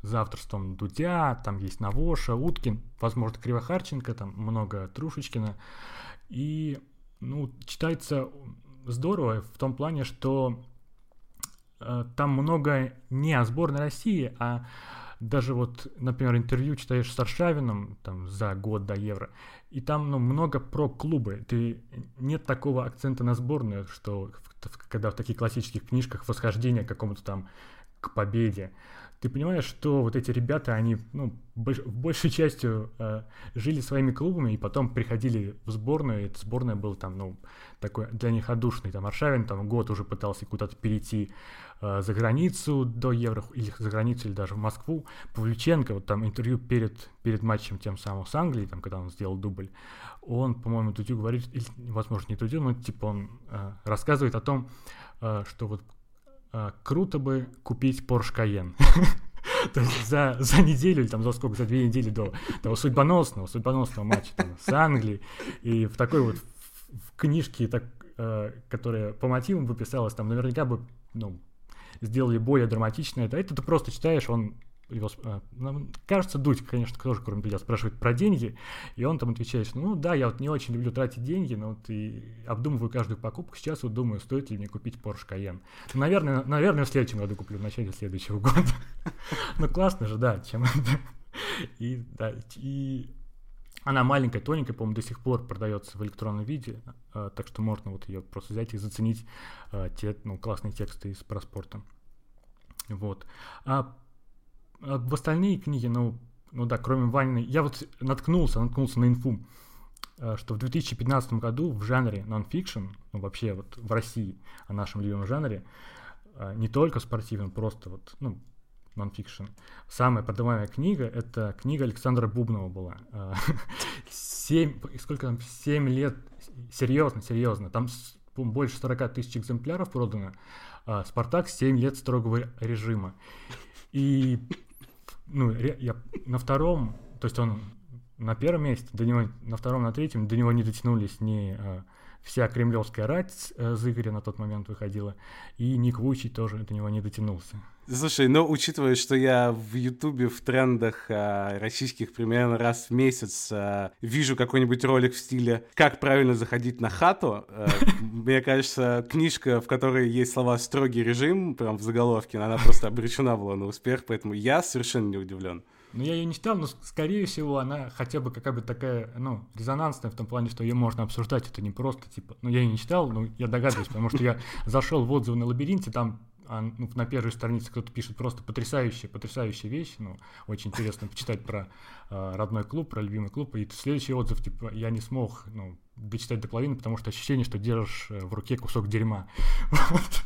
за авторством Дудя, там есть Навоша, Уткин, возможно, Кривохарченко, там много Трушечкина. И, ну, читается здорово в том плане, что там много не о сборной России, а даже вот, например, интервью читаешь с Аршавином там, за год до Евро, и там ну, много про клубы. Ты, нет такого акцента на сборную, что когда в таких классических книжках восхождение к какому-то там к победе. Ты понимаешь, что вот эти ребята, они ну, больш, большей частью э, жили своими клубами и потом приходили в сборную, и эта сборная была там, ну, такой для них одушный. Там Аршавин там год уже пытался куда-то перейти э, за границу до Евро, или за границу, или даже в Москву. Павлюченко, вот там интервью перед, перед матчем тем самым с Англией, там, когда он сделал дубль, он, по-моему, Дудю говорит, или, возможно, не Дудю, но типа он э, рассказывает о том, э, что вот круто бы купить Porsche Cayenne. То есть за, за неделю, или там за сколько, за две недели до того судьбоносного, судьбоносного матча там, с Англией, и в такой вот в книжке, так, э, которая по мотивам выписалась, там наверняка бы, ну, сделали более драматично это. Это ты просто читаешь, он а, ну, кажется, Дудь, конечно, тоже, кроме Дудя, спрашивает про деньги, и он там отвечает, что ну да, я вот не очень люблю тратить деньги, но вот и обдумываю каждую покупку, сейчас вот думаю, стоит ли мне купить Porsche Cayenne. Наверное, наверное, в следующем году куплю, в начале следующего года. Ну классно же, да, чем это. И, да, и она маленькая, тоненькая, по-моему, до сих пор продается в электронном виде, а, так что можно вот ее просто взять и заценить а, те ну, классные тексты из проспорта. Вот. А в остальные книги, ну, ну да, кроме Ваниной, я вот наткнулся, наткнулся на инфу, э, что в 2015 году в жанре нон-фикшн, ну вообще вот в России, о нашем любимом жанре, э, не только спортивном, просто вот, ну, нон-фикшн. Самая продаваемая книга — это книга Александра Бубнова была. Э, семь, сколько там, семь лет, серьезно, серьезно, там больше 40 тысяч экземпляров продано. «Спартак. 7 лет строгого режима». И ну, я на втором, то есть он на первом месте, до него, на втором, на третьем, до него не дотянулись ни а, вся кремлевская рать а, Зыгоря на тот момент выходила, и Ник Вучий тоже до него не дотянулся. Слушай, ну, учитывая, что я в Ютубе в трендах а, российских примерно раз в месяц а, вижу какой-нибудь ролик в стиле «Как правильно заходить на хату», а, мне кажется, книжка, в которой есть слова «строгий режим», прям в заголовке, она просто обречена была на успех, поэтому я совершенно не удивлен. Ну, я ее не читал, но, скорее всего, она хотя бы какая бы такая, ну, резонансная в том плане, что ее можно обсуждать, это не просто, типа, ну, я ее не читал, но я догадываюсь, потому что я зашел в отзывы на лабиринте, там ну, на первой странице кто-то пишет просто потрясающие, потрясающие вещи, ну, очень интересно почитать про э, родной клуб, про любимый клуб, и следующий отзыв, типа, я не смог, ну, дочитать до половины, потому что ощущение, что держишь э, в руке кусок дерьма.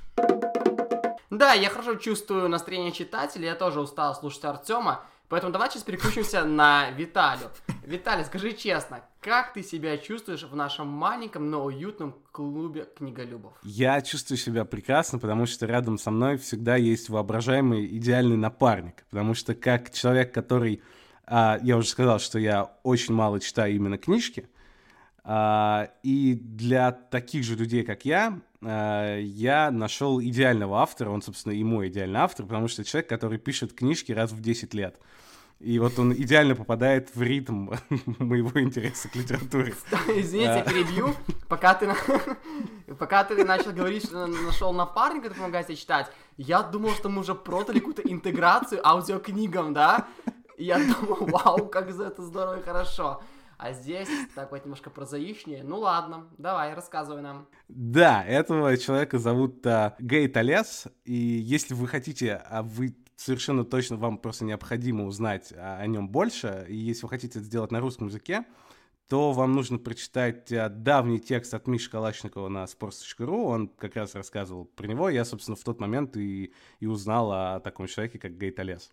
Да, я хорошо чувствую настроение читателя, я тоже устал слушать Артема, Поэтому давай сейчас переключимся на Виталию. Виталий, скажи честно, как ты себя чувствуешь в нашем маленьком, но уютном клубе книголюбов? Я чувствую себя прекрасно, потому что рядом со мной всегда есть воображаемый идеальный напарник. Потому что как человек, который... А, я уже сказал, что я очень мало читаю именно книжки, а, и для таких же людей, как я, а, я нашел идеального автора, он, собственно, и мой идеальный автор, потому что человек, который пишет книжки раз в 10 лет. И вот он идеально попадает в ритм моего интереса к литературе. Извините, я перебью. Пока ты, пока ты начал говорить, что нашел напарника, который помогает тебе читать, я думал, что мы уже продали какую-то интеграцию аудиокнигам, да? И я думал, вау, как за это здорово и хорошо. А здесь так вот немножко прозаичнее. Ну ладно, давай, рассказывай нам. Да, этого человека зовут а, Гей и если вы хотите, а вы совершенно точно вам просто необходимо узнать о, о нем больше, и если вы хотите это сделать на русском языке, то вам нужно прочитать а, давний текст от Миши Калашникова на sports.ru. Он как раз рассказывал про него. Я, собственно, в тот момент и, и узнал о таком человеке, как Гей Талес.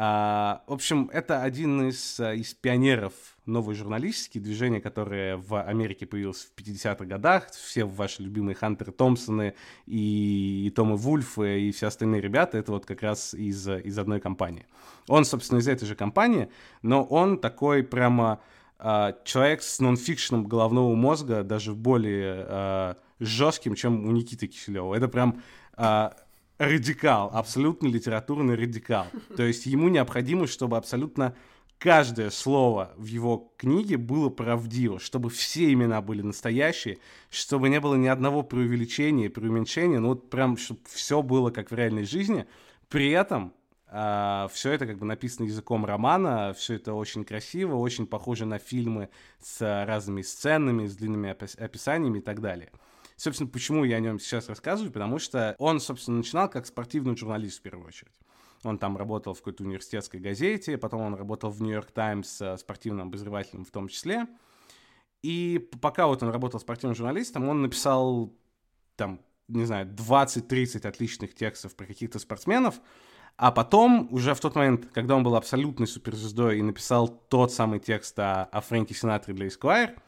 А, в общем, это один из, а, из пионеров новой журналистики, движение, которое в Америке появилось в 50-х годах. Все ваши любимые Хантеры Томпсоны и, и Томы Вульфы и все остальные ребята, это вот как раз из, из одной компании. Он, собственно, из этой же компании, но он такой прямо э, человек с нонфикшеном головного мозга, даже более э, жестким, чем у Никиты Киселева. Это прям... Э, радикал, абсолютно литературный радикал. То есть ему необходимо, чтобы абсолютно каждое слово в его книге было правдиво, чтобы все имена были настоящие, чтобы не было ни одного преувеличения, преуменьшения, ну вот прям, чтобы все было как в реальной жизни. При этом Uh, а, все это как бы написано языком романа, все это очень красиво, очень похоже на фильмы с разными сценами, с длинными опис- описаниями и так далее. Собственно, почему я о нем сейчас рассказываю, потому что он, собственно, начинал как спортивный журналист в первую очередь. Он там работал в какой-то университетской газете, потом он работал в Нью-Йорк Таймс спортивным обозревателем в том числе. И пока вот он работал спортивным журналистом, он написал там, не знаю, 20-30 отличных текстов про каких-то спортсменов, а потом, уже в тот момент, когда он был абсолютной суперзвездой и написал тот самый текст о, о Фрэнке Синатре для Esquire,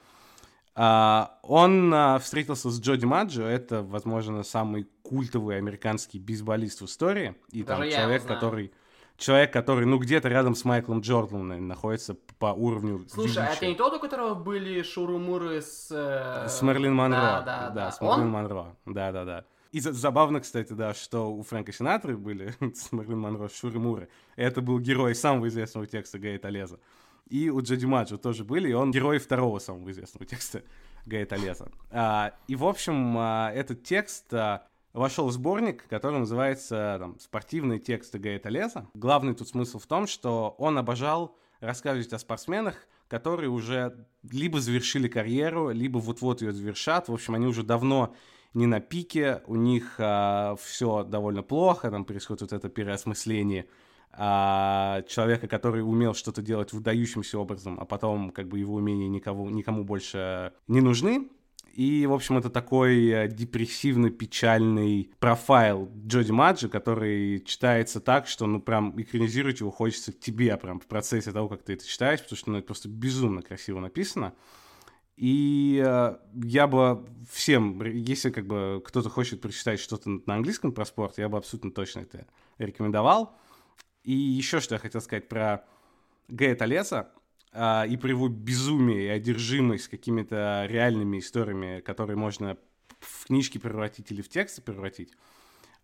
он uh, встретился с Джоди Маджо, это, возможно, самый культовый американский бейсболист в истории, и Даже там человек, который человек, который, ну, где-то рядом с Майклом Джорданом находится по уровню Слушай, величия. а это не тот, у которого были шурумуры с... Э... С Мерлин Монро. Да, да, да. да с Мерлин Он? Монро, да-да-да. И забавно, кстати, да, что у Фрэнка Синатры были с Мерлин Монро шурумуры. Это был герой самого известного текста Гая Толеза. И у Джоди Маджо тоже были, и он герой второго самого известного текста Гая Толеза. А, и, в общем, а, этот текст а, вошел в сборник, который называется там, «Спортивные тексты Гая Толеза». Главный тут смысл в том, что он обожал рассказывать о спортсменах, которые уже либо завершили карьеру, либо вот-вот ее завершат. В общем, они уже давно не на пике, у них а, все довольно плохо, там происходит вот это переосмысление а, человека, который умел что-то делать выдающимся образом, а потом как бы его умения никого, никому больше не нужны. И, в общем, это такой э, депрессивно-печальный профайл Джоди Маджи, который читается так, что, ну, прям экранизировать его хочется тебе прям в процессе того, как ты это читаешь, потому что ну, это просто безумно красиво написано. И э, я бы всем, если как бы кто-то хочет прочитать что-то на английском про спорт, я бы абсолютно точно это рекомендовал. И еще что я хотел сказать про Гая Толеса а, и про его безумие и одержимость какими-то реальными историями, которые можно в книжки превратить или в тексты превратить.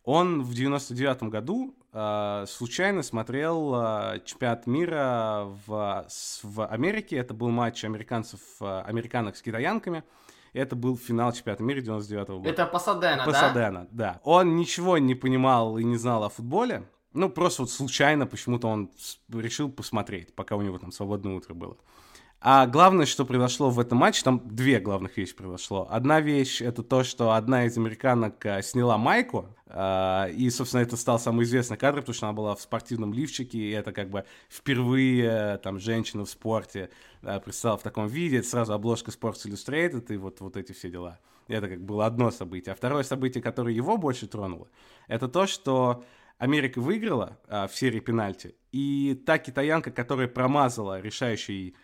Он в 99 году э, случайно смотрел э, чемпионат мира в, с- в Америке. Это был матч американцев, э, американок с китаянками. Это был финал чемпионата мира 99 года. Это Пасадена, да? Пасадена, да? Он ничего не понимал и не знал о футболе. Ну, просто вот случайно почему-то он решил посмотреть, пока у него там свободное утро было. А главное, что произошло в этом матче, там две главных вещи произошло. Одна вещь — это то, что одна из американок э, сняла майку, э, и, собственно, это стал самый известный кадр, потому что она была в спортивном лифчике, и это как бы впервые э, там женщина в спорте представила в таком виде, это сразу обложка Sports Illustrated и вот, вот эти все дела. Это как было одно событие. А второе событие, которое его больше тронуло, это то, что Америка выиграла а, в серии пенальти, и та китаянка, которая промазала решающий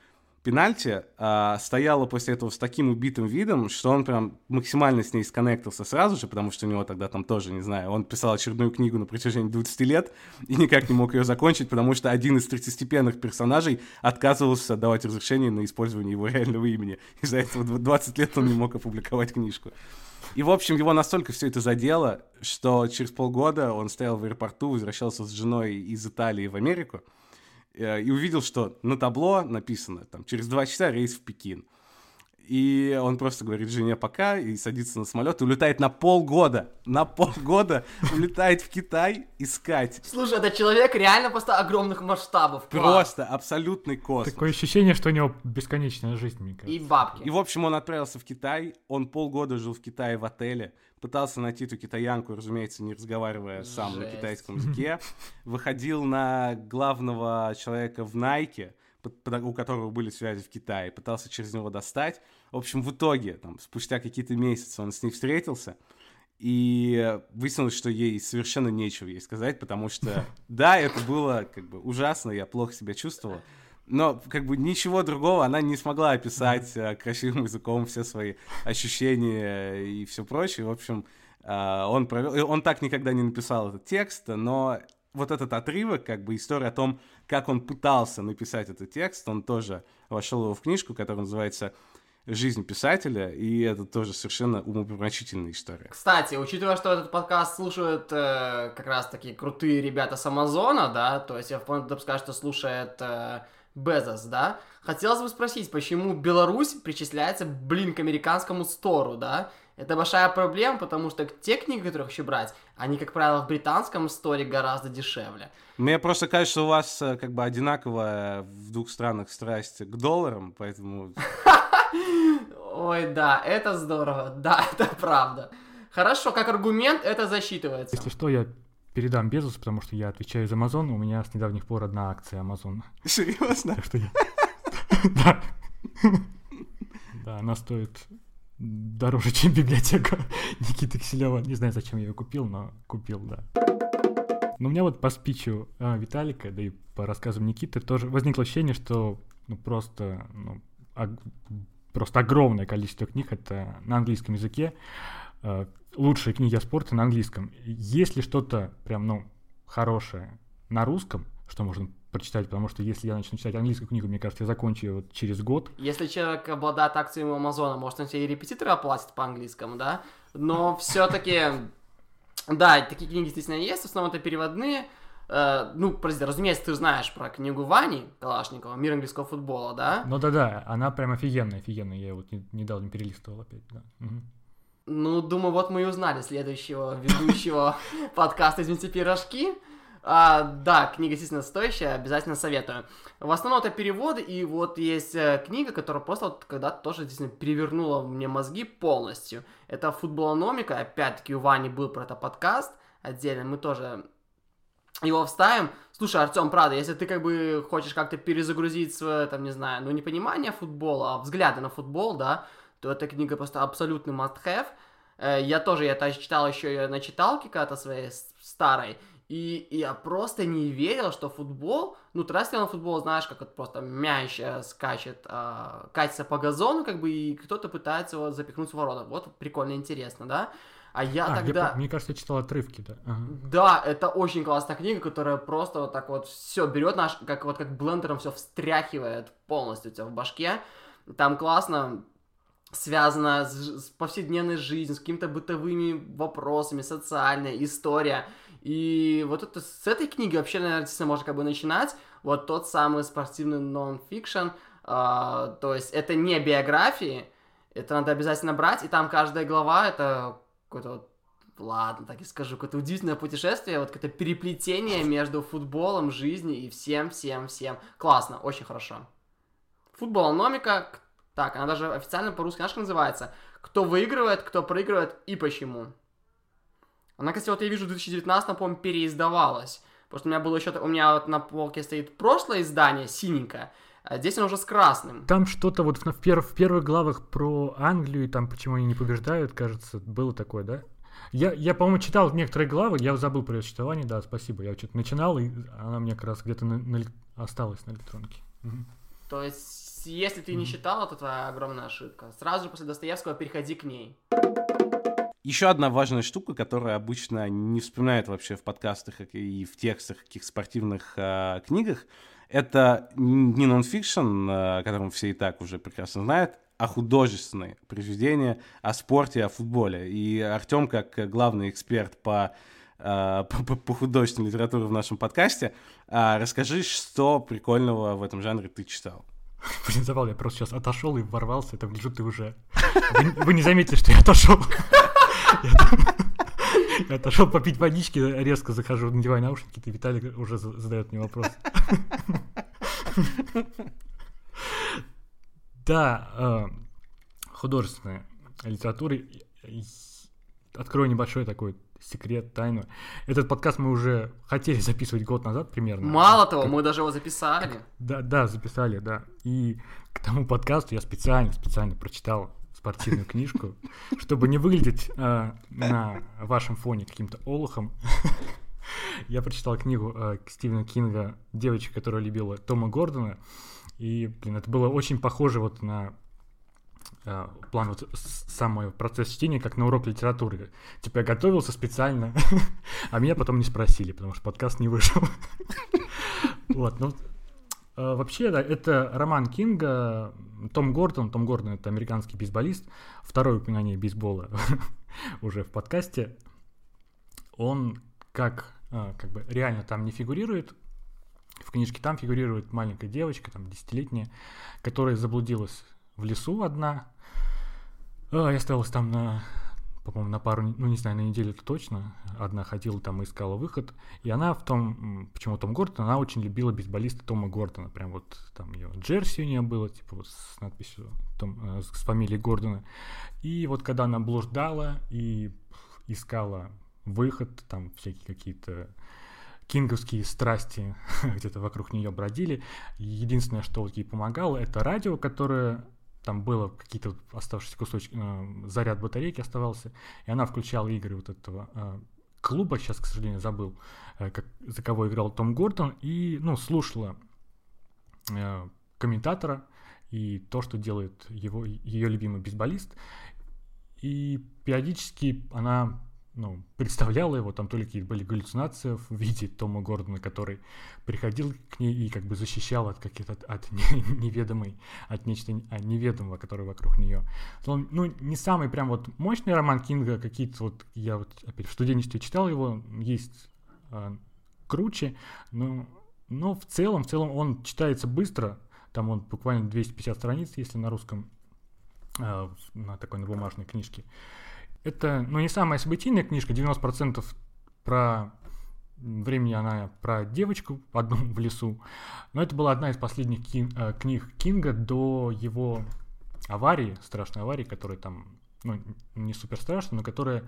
пенальти, а, стояла после этого с таким убитым видом, что он прям максимально с ней сконнектился сразу же, потому что у него тогда там тоже, не знаю, он писал очередную книгу на протяжении 20 лет и никак не мог ее закончить, потому что один из третьестепенных персонажей отказывался давать разрешение на использование его реального имени. Из-за этого дв- 20 лет он не мог опубликовать книжку. И, в общем, его настолько все это задело, что через полгода он стоял в аэропорту, возвращался с женой из Италии в Америку, э, и увидел, что на табло написано, там, через два часа рейс в Пекин. И он просто говорит жене пока и садится на самолет и улетает на полгода. На полгода улетает в Китай искать. Слушай, это человек реально просто огромных масштабов. Просто абсолютный космос. Такое ощущение, что у него бесконечная жизнь, мне кажется. И бабки. И, в общем, он отправился в Китай. Он полгода жил в Китае в отеле. Пытался найти эту китаянку, разумеется, не разговаривая сам на Жесть. китайском языке. Выходил на главного человека в Найке, у которого были связи в Китае. Пытался через него достать. В общем, в итоге, там, спустя какие-то месяцы он с ней встретился. И выяснилось, что ей совершенно нечего ей сказать, потому что, да, это было как бы ужасно, я плохо себя чувствовала. Но как бы ничего другого она не смогла описать э, красивым языком все свои ощущения и все прочее. В общем, э, он провел, он так никогда не написал этот текст, но вот этот отрывок, как бы история о том, как он пытался написать этот текст, он тоже вошел его в книжку, которая называется «Жизнь писателя», и это тоже совершенно умопомрачительная история. Кстати, учитывая, что этот подкаст слушают э, как раз таки крутые ребята с Амазона, да, то есть я вполне допускаю, что слушает э, Безос, да, хотелось бы спросить, почему Беларусь причисляется, блин, к американскому стору, да? Это большая проблема, потому что те книги, которых еще брать, они, как правило, в британском сторе гораздо дешевле. Мне просто кажется, что у вас э, как бы одинаковая в двух странах страсть к долларам, поэтому Ой, да, это здорово, да, это правда. Хорошо, как аргумент это засчитывается. Если что, я передам Безусу, потому что я отвечаю за Amazon, у меня с недавних пор одна акция Amazon. серьезно. Так что я... Да. Да, она стоит дороже, чем библиотека Никиты Киселева. Не знаю, зачем я ее купил, но купил, да. Но у меня вот по спичу а, Виталика, да и по рассказам Никиты тоже возникло ощущение, что ну, просто, ну, ог- просто огромное количество книг это на английском языке. А, лучшие книги о спорте на английском. Есть ли что-то прям, ну, хорошее на русском, что можно прочитать, потому что если я начну читать английскую книгу, мне кажется, я закончу ее вот через год. Если человек обладает акциями Амазона, может, он себе и репетитора оплатит по английскому, да? Но все-таки, да, такие книги действительно есть, в основном это переводные. Э, ну, прости, разумеется, ты знаешь про книгу Вани Калашникова «Мир английского футбола», да? Ну да-да, она прям офигенная, офигенная. Я вот не- недавно перелистывал опять, да. Ну, думаю, вот мы и узнали следующего ведущего подкаста «Извините, пирожки». А, да, книга действительно стоящая, обязательно советую. В основном это переводы, и вот есть э, книга, которая просто вот когда-то тоже действительно перевернула мне мозги полностью. Это «Футболономика», опять-таки у Вани был про это подкаст отдельно, мы тоже его вставим. Слушай, Артем, правда, если ты как бы хочешь как-то перезагрузить свое, там, не знаю, ну, не понимание футбола, а взгляды на футбол, да, то эта книга просто абсолютный must-have. Э, Я тоже, я та- читал еще ее на читалке когда-то своей старой, и я просто не верил, что футбол, ну, трассерный футбол, знаешь, как вот просто мяч э, скачет, а, катится по газону, как бы, и кто-то пытается его запихнуть в ворота. Вот прикольно, интересно, да? А я А, я тогда... по- мне кажется, я читал отрывки, да. Ага. Да, это очень классная книга, которая просто вот так вот все берет наш, как вот как блендером все встряхивает полностью у тебя в башке. Там классно связано с, с повседневной жизнью, с какими-то бытовыми вопросами, социальная история. И вот это, с этой книги вообще, наверное, можно как бы начинать. Вот тот самый спортивный нон-фикшн, а, то есть это не биографии, это надо обязательно брать, и там каждая глава это какой-то вот ладно, так и скажу, какое-то удивительное путешествие, вот какое-то переплетение между футболом, жизнью и всем, всем, всем. Классно, очень хорошо. Футболономика, так, она даже официально по-русски, знаешь, называется? Кто выигрывает, кто проигрывает и почему. Она, кстати, вот я вижу, в 2019, по-моему, переиздавалась. Потому что у меня было еще... У меня вот на полке стоит прошлое издание, синенькое, а здесь он уже с красным. Там что-то вот в, пер в первых главах про Англию, и там почему они не побеждают, кажется, было такое, да? Я, я по-моему, читал некоторые главы, я забыл про ее существование, да, спасибо. Я что-то начинал, и она мне как раз где-то на, на, осталась на электронке. Угу. То есть, если ты не читал, это твоя огромная ошибка. Сразу же после Достоевского переходи к ней. Еще одна важная штука, которая обычно не вспоминают вообще в подкастах и в текстах каких спортивных э, книгах, это не нонфикшн, о котором все и так уже прекрасно знают, а художественные произведения о спорте, о футболе. И Артем, как главный эксперт по, по, по художественной литературе в нашем подкасте, расскажи, что прикольного в этом жанре ты читал. Блин, забавно, я просто сейчас отошел и ворвался, это гляжу, ты уже... Вы, вы не заметили, что я отошел. Я отошел попить водички, резко захожу, надеваю наушники, и Виталий уже задает мне вопрос. Да, э, художественная литература. Открою небольшой такой секрет, тайну. Этот подкаст мы уже хотели записывать год назад примерно. Мало того, мы даже его записали. Да, да, записали, да. И к тому подкасту я специально, специально прочитал спортивную книжку, чтобы не выглядеть э, на вашем фоне каким-то олухом. Я прочитал книгу э, Стивена Кинга «Девочка, которая любила Тома Гордона». И, блин, это было очень похоже вот на э, план вот самый процесс чтения, как на урок литературы. Типа я готовился специально, а меня потом не спросили, потому что подкаст не вышел. Вот, ну, вообще, да, это роман Кинга, Том Гордон. Том Гордон — это американский бейсболист. Второе упоминание бейсбола уже в подкасте. Он как, э, как бы реально там не фигурирует. В книжке там фигурирует маленькая девочка, там, десятилетняя, которая заблудилась в лесу одна. А, и осталась там на по-моему, на пару, ну не знаю, на неделю это точно. Одна ходила там и искала выход. И она в том, почему Том Гордон, она очень любила бейсболиста Тома Гордона. Прям вот там ее джерси у нее было, типа вот с надписью Том, э, с фамилией Гордона. И вот когда она блуждала и искала выход, там всякие какие-то кинговские страсти где-то вокруг нее бродили. Единственное, что вот ей помогало, это радио, которое там было какие-то оставшиеся кусочки, э, заряд батарейки оставался, и она включала игры вот этого э, клуба, сейчас, к сожалению, забыл, э, как, за кого играл Том Гордон, и, ну, слушала комментатора и то, что делает его, ее любимый бейсболист, и периодически она ну, представляла его, там то ли какие-то были галлюцинации в виде Тома Гордона, который приходил к ней и как бы защищал от каких-то от, неведомой, от нечто неведомого, которое вокруг нее. Ну, не самый прям вот мощный роман Кинга, какие-то вот, я вот опять в студенчестве читал его, есть э, круче, но, но в целом, в целом он читается быстро, там он буквально 250 страниц, если на русском, э, на такой на бумажной книжке. Это, ну, не самая событийная книжка, 90% про времени она про девочку одну в лесу. Но это была одна из последних ки- э, книг Кинга до его аварии, страшной аварии, которая там, ну, не супер страшная, но которая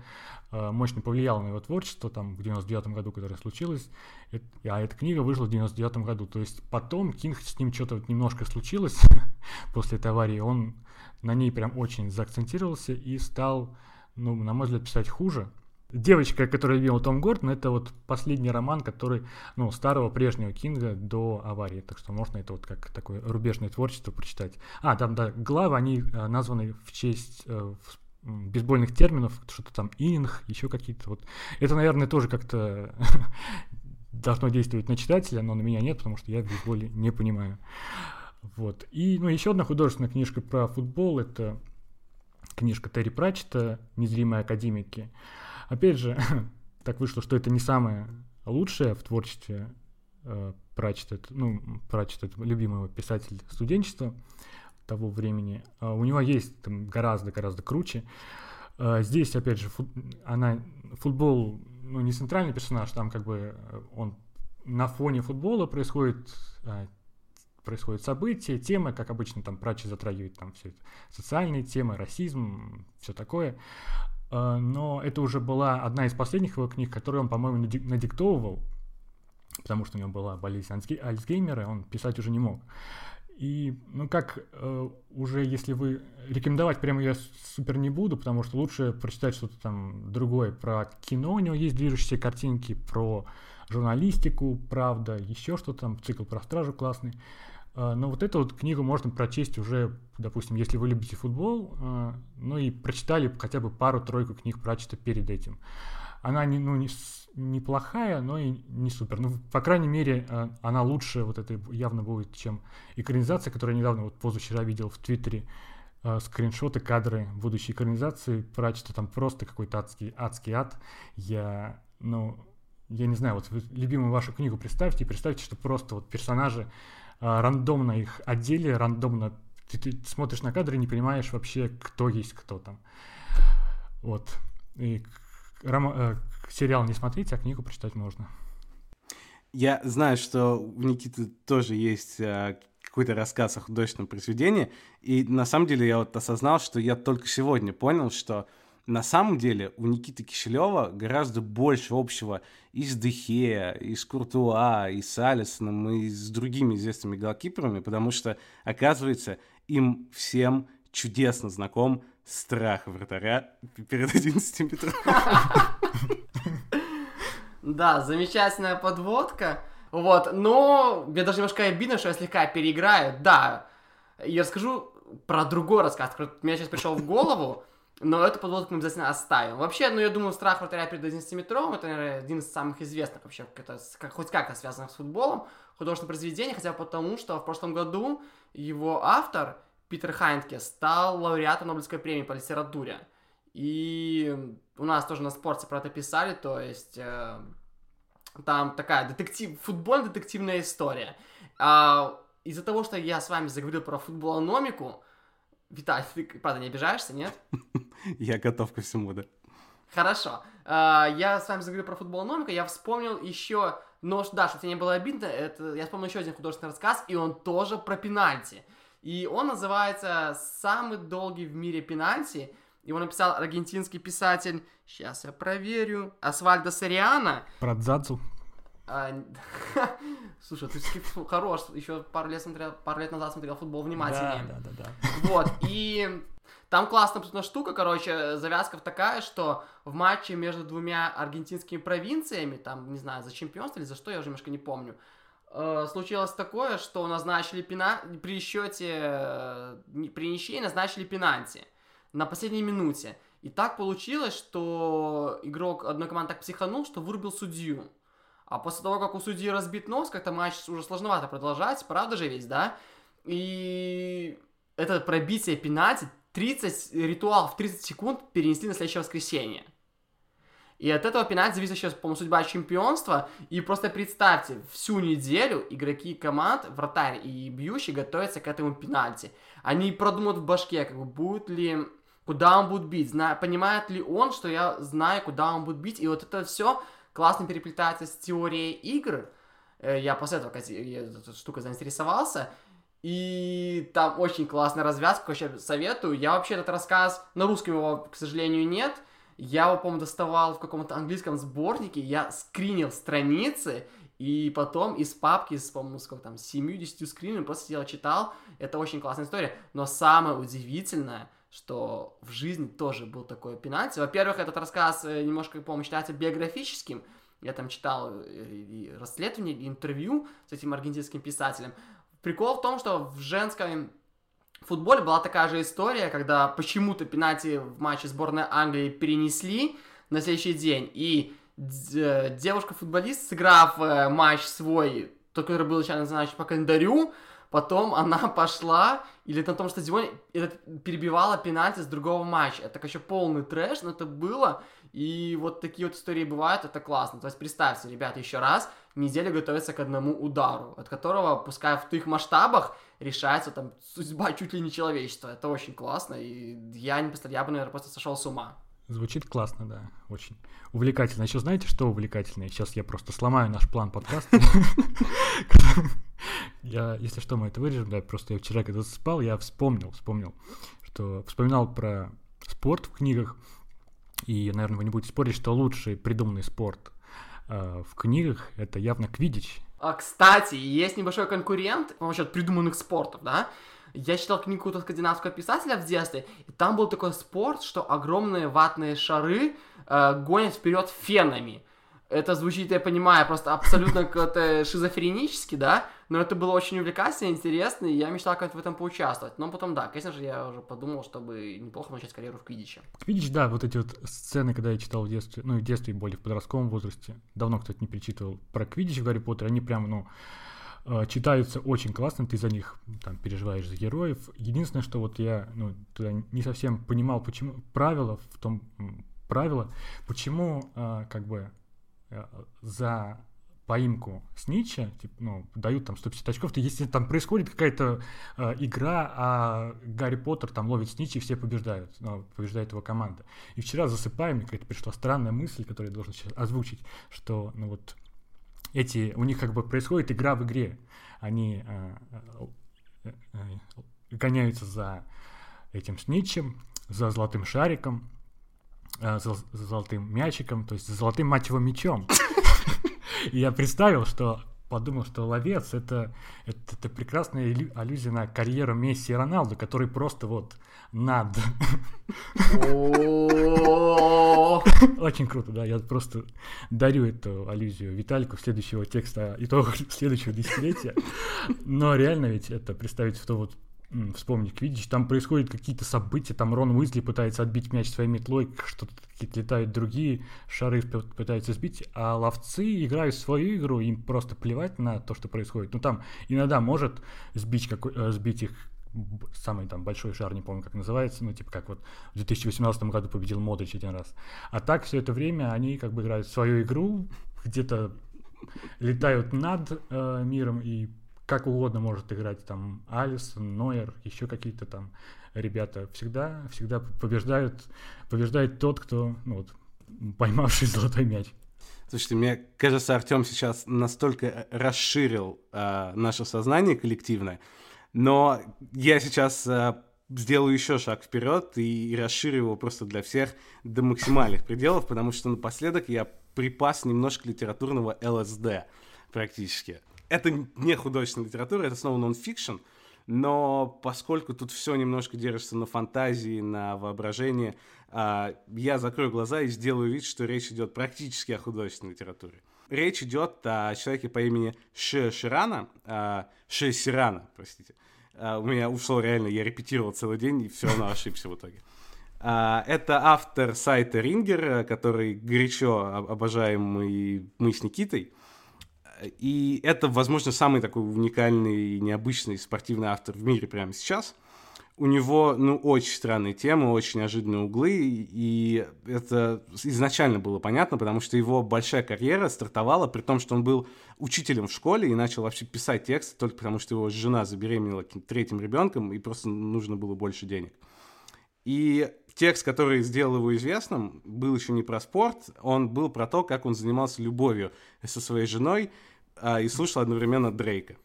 э, мощно повлияла на его творчество, там, в 99 году, которое случилось. Это, а эта книга вышла в 99 году. То есть потом Кинг с ним что-то вот немножко случилось после этой аварии. Он на ней прям очень заакцентировался и стал ну, на мой взгляд, писать хуже. Девочка, которая любила Том Гордон, это вот последний роман, который, ну, старого прежнего Кинга до аварии. Так что можно это вот как такое рубежное творчество прочитать. А, там, да, главы, они э, названы в честь э, бейсбольных терминов, что-то там ининг, еще какие-то вот. Это, наверное, тоже как-то должно действовать на читателя, но на меня нет, потому что я в бейсболе не понимаю. Вот. И, ну, еще одна художественная книжка про футбол, это книжка Терри Пратчета «Незримые академики». Опять же, так вышло, что это не самое лучшее в творчестве э, Пратчета. Ну, Пратчет — это любимый его писатель студенчества того времени. А у него есть там гораздо-гораздо круче. А здесь, опять же, фут, она, футбол, ну, не центральный персонаж, там как бы он на фоне футбола происходит а, происходят события, темы, как обычно там Пратчет затрагивает там все это, социальные темы, расизм, все такое. А, но это уже была одна из последних его книг, которую он, по-моему, надиктовывал, потому что у него была болезнь Альцгеймера, он писать уже не мог. И, ну, как э, уже, если вы... Рекомендовать прямо я супер не буду, потому что лучше прочитать что-то там другое. Про кино у него есть движущиеся картинки, про журналистику, правда, еще что-то там, цикл про стражу классный. Э, но вот эту вот книгу можно прочесть уже, допустим, если вы любите футбол, э, ну и прочитали хотя бы пару-тройку книг прочита перед этим. Она не, ну, не, неплохая, но и не супер. Ну, по крайней мере, э, она лучше вот это явно будет, чем экранизация, которую я недавно, вот позавчера видел в Твиттере, скриншоты, кадры будущей экранизации. Прачета там просто какой-то адский, адский ад. Я, ну, я не знаю, вот любимую вашу книгу представьте, и представьте, что просто вот персонажи а, рандомно их отдели, рандомно ты, ты смотришь на кадры и не понимаешь вообще, кто есть кто там. Вот. И ром, э, сериал не смотреть, а книгу прочитать можно. Я знаю, что у Никиты тоже есть э, какой-то рассказ о художественном произведении, и на самом деле я вот осознал, что я только сегодня понял, что на самом деле у Никиты Киселева гораздо больше общего и с Дехея, и с Куртуа, и с Алисоном, и с другими известными голкиперами, потому что, оказывается, им всем чудесно знаком страх вратаря перед 11 метров. Да, замечательная подводка. Вот, но мне даже немножко обидно, что я слегка переиграю. Да, я расскажу про другой рассказ, который мне сейчас пришел в голову. Но эту подводку мы обязательно оставим. Вообще, ну, я думаю, страх вратаря перед 11-метровым, это, наверное, один из самых известных вообще, это, как, хоть как-то связанных с футболом, художественное произведение, хотя потому, что в прошлом году его автор, Питер Хайнтке, стал лауреатом Нобелевской премии по литературе. И у нас тоже на спорте про это писали, то есть э, там такая детектив, футбольно-детективная история. А, из-за того, что я с вами заговорил про футболономику, Виталий, ты, правда, не обижаешься, нет? Я готов ко всему, да. Хорошо. А, я с вами заговорил про футбол номика, я вспомнил еще, но да, чтобы тебе не было обидно, это, я вспомнил еще один художественный рассказ, и он тоже про пенальти. И он называется «Самый долгий в мире пенальти», его написал аргентинский писатель, сейчас я проверю, Асвальдо Сориана. Про Дзадзу. Слушай, ты хорош, еще пару лет, смотрел, пару лет назад смотрел футбол внимательнее. Да, да, да, да. Вот, и там классная абсолютно штука, короче, завязка такая, что в матче между двумя аргентинскими провинциями, там, не знаю, за чемпионство или за что, я уже немножко не помню, э, случилось такое, что назначили пена... при счете, э, при ничьей назначили пенальти на последней минуте. И так получилось, что игрок одной команды так психанул, что вырубил судью. А после того, как у судьи разбит нос, как-то матч уже сложновато продолжать, правда же ведь, да? И это пробитие пенальти, 30, ритуал в 30 секунд перенесли на следующее воскресенье. И от этого пенальти зависит сейчас, по-моему, судьба чемпионства. И просто представьте, всю неделю игроки команд, вратарь и бьющий готовятся к этому пенальти. Они продумают в башке, как бы, будет ли, куда он будет бить, зна, понимает ли он, что я знаю, куда он будет бить. И вот это все классно переплетается с теорией игр. Э, я после этого этой штукой заинтересовался. И там очень классная развязка, вообще советую. Я вообще этот рассказ, на русском его, к сожалению, нет. Я его, по-моему, доставал в каком-то английском сборнике, я скринил страницы, и потом из папки, с, по-моему, сколько там, 70 скринами просто сидел, читал. Это очень классная история. Но самое удивительное, что в жизни тоже был такой пенальти. Во-первых, этот рассказ э, немножко, по-моему, считается биографическим. Я там читал э, и расследование, и интервью с этим аргентинским писателем. Прикол в том, что в женском футболе была такая же история, когда почему-то пенальти в матче сборной Англии перенесли на следующий день, и э, девушка-футболист, сыграв матч свой, тот, который был начально назначен по календарю, потом она пошла, или на том стадионе перебивала пенальти с другого матча. Это еще полный трэш, но это было. И вот такие вот истории бывают, это классно. То есть представьте, ребята, еще раз, неделю готовятся к одному удару, от которого, пускай в их масштабах, решается там судьба чуть ли не человечества. Это очень классно, и я не представляю, я бы, наверное, просто сошел с ума. Звучит классно, да, очень увлекательно. Еще знаете, что увлекательное? Сейчас я просто сломаю наш план подкаста. Я, если что, мы это вырежем, да, просто я вчера, когда спал, я вспомнил, вспомнил, что вспоминал про спорт в книгах, и, наверное, вы не будете спорить, что лучший придуманный спорт э, в книгах это явно квидич. А, кстати, есть небольшой конкурент насчет придуманных спортов, да? Я читал книгу какого-то скандинавского писателя в детстве, и там был такой спорт, что огромные ватные шары э, гонят вперед фенами. Это звучит, я понимаю, просто абсолютно как-то шизофренически, да, но это было очень увлекательно, интересно, и я мечтал как-то в этом поучаствовать. Но потом, да, конечно же, я уже подумал, чтобы неплохо начать карьеру в Квидиче. Квидич, да, вот эти вот сцены, когда я читал в детстве, ну, и в детстве, и более в подростковом возрасте, давно, кстати, не перечитывал про Квидич в Гарри Поттере, они прям, ну, э, читаются очень классно, ты за них там переживаешь за героев. Единственное, что вот я ну, туда не совсем понимал, почему правила в том правила, почему э, как бы за поимку Снича, типа, ну, дают там 150 очков, то если там происходит какая-то э, игра, а Гарри Поттер там ловит Снича и все побеждают, ну, побеждает его команда. И вчера засыпая, мне какая-то пришла странная мысль, которую я должен сейчас озвучить, что, ну вот, эти, у них как бы происходит игра в игре. Они э, э, э, гоняются за этим Сничем, за золотым шариком, э, золотым мячиком, то есть за золотым, мать его, мячом. И я представил, что подумал, что ловец это, это, это прекрасная аллюзия на карьеру Месси и Роналду, который просто вот над. Очень круто, да. Я просто дарю эту аллюзию Виталику следующего текста итогов следующего десятилетия. Но реально ведь это представить в то вот вспомни Квидич, там происходят какие-то события, там Рон Уизли пытается отбить мяч своей метлой, что-то какие-то летают другие, шары пытаются сбить, а ловцы играют свою игру, им просто плевать на то, что происходит. Ну там иногда может сбить, какой, э, сбить их самый там большой шар, не помню, как называется, ну, типа, как вот в 2018 году победил Модрич один раз. А так все это время они как бы играют свою игру, где-то летают над э, миром и как угодно может играть там Алисон, Нойер, еще какие-то там ребята. Всегда, всегда побеждают, побеждает тот, кто, ну вот, поймавший золотой мяч. Слушайте, мне кажется, Артем сейчас настолько расширил э, наше сознание коллективное, но я сейчас э, сделаю еще шаг вперед и, и расширю его просто для всех до максимальных пределов, потому что напоследок я припас немножко литературного ЛСД практически это не художественная литература, это снова нон-фикшн, но поскольку тут все немножко держится на фантазии, на воображении, а, я закрою глаза и сделаю вид, что речь идет практически о художественной литературе. Речь идет о человеке по имени Ше Ширана, а, Ше Сирана, простите. А, у меня ушло реально, я репетировал целый день и все равно ошибся в итоге. Это автор сайта Рингер, который горячо обожаемый мы с Никитой. И это, возможно, самый такой уникальный и необычный спортивный автор в мире прямо сейчас. У него, ну, очень странные темы, очень неожиданные углы, и это изначально было понятно, потому что его большая карьера стартовала, при том, что он был учителем в школе и начал вообще писать тексты только потому, что его жена забеременела третьим ребенком, и просто нужно было больше денег. И текст, который сделал его известным, был еще не про спорт, он был про то, как он занимался любовью со своей женой, а, и слушал одновременно Дрейка.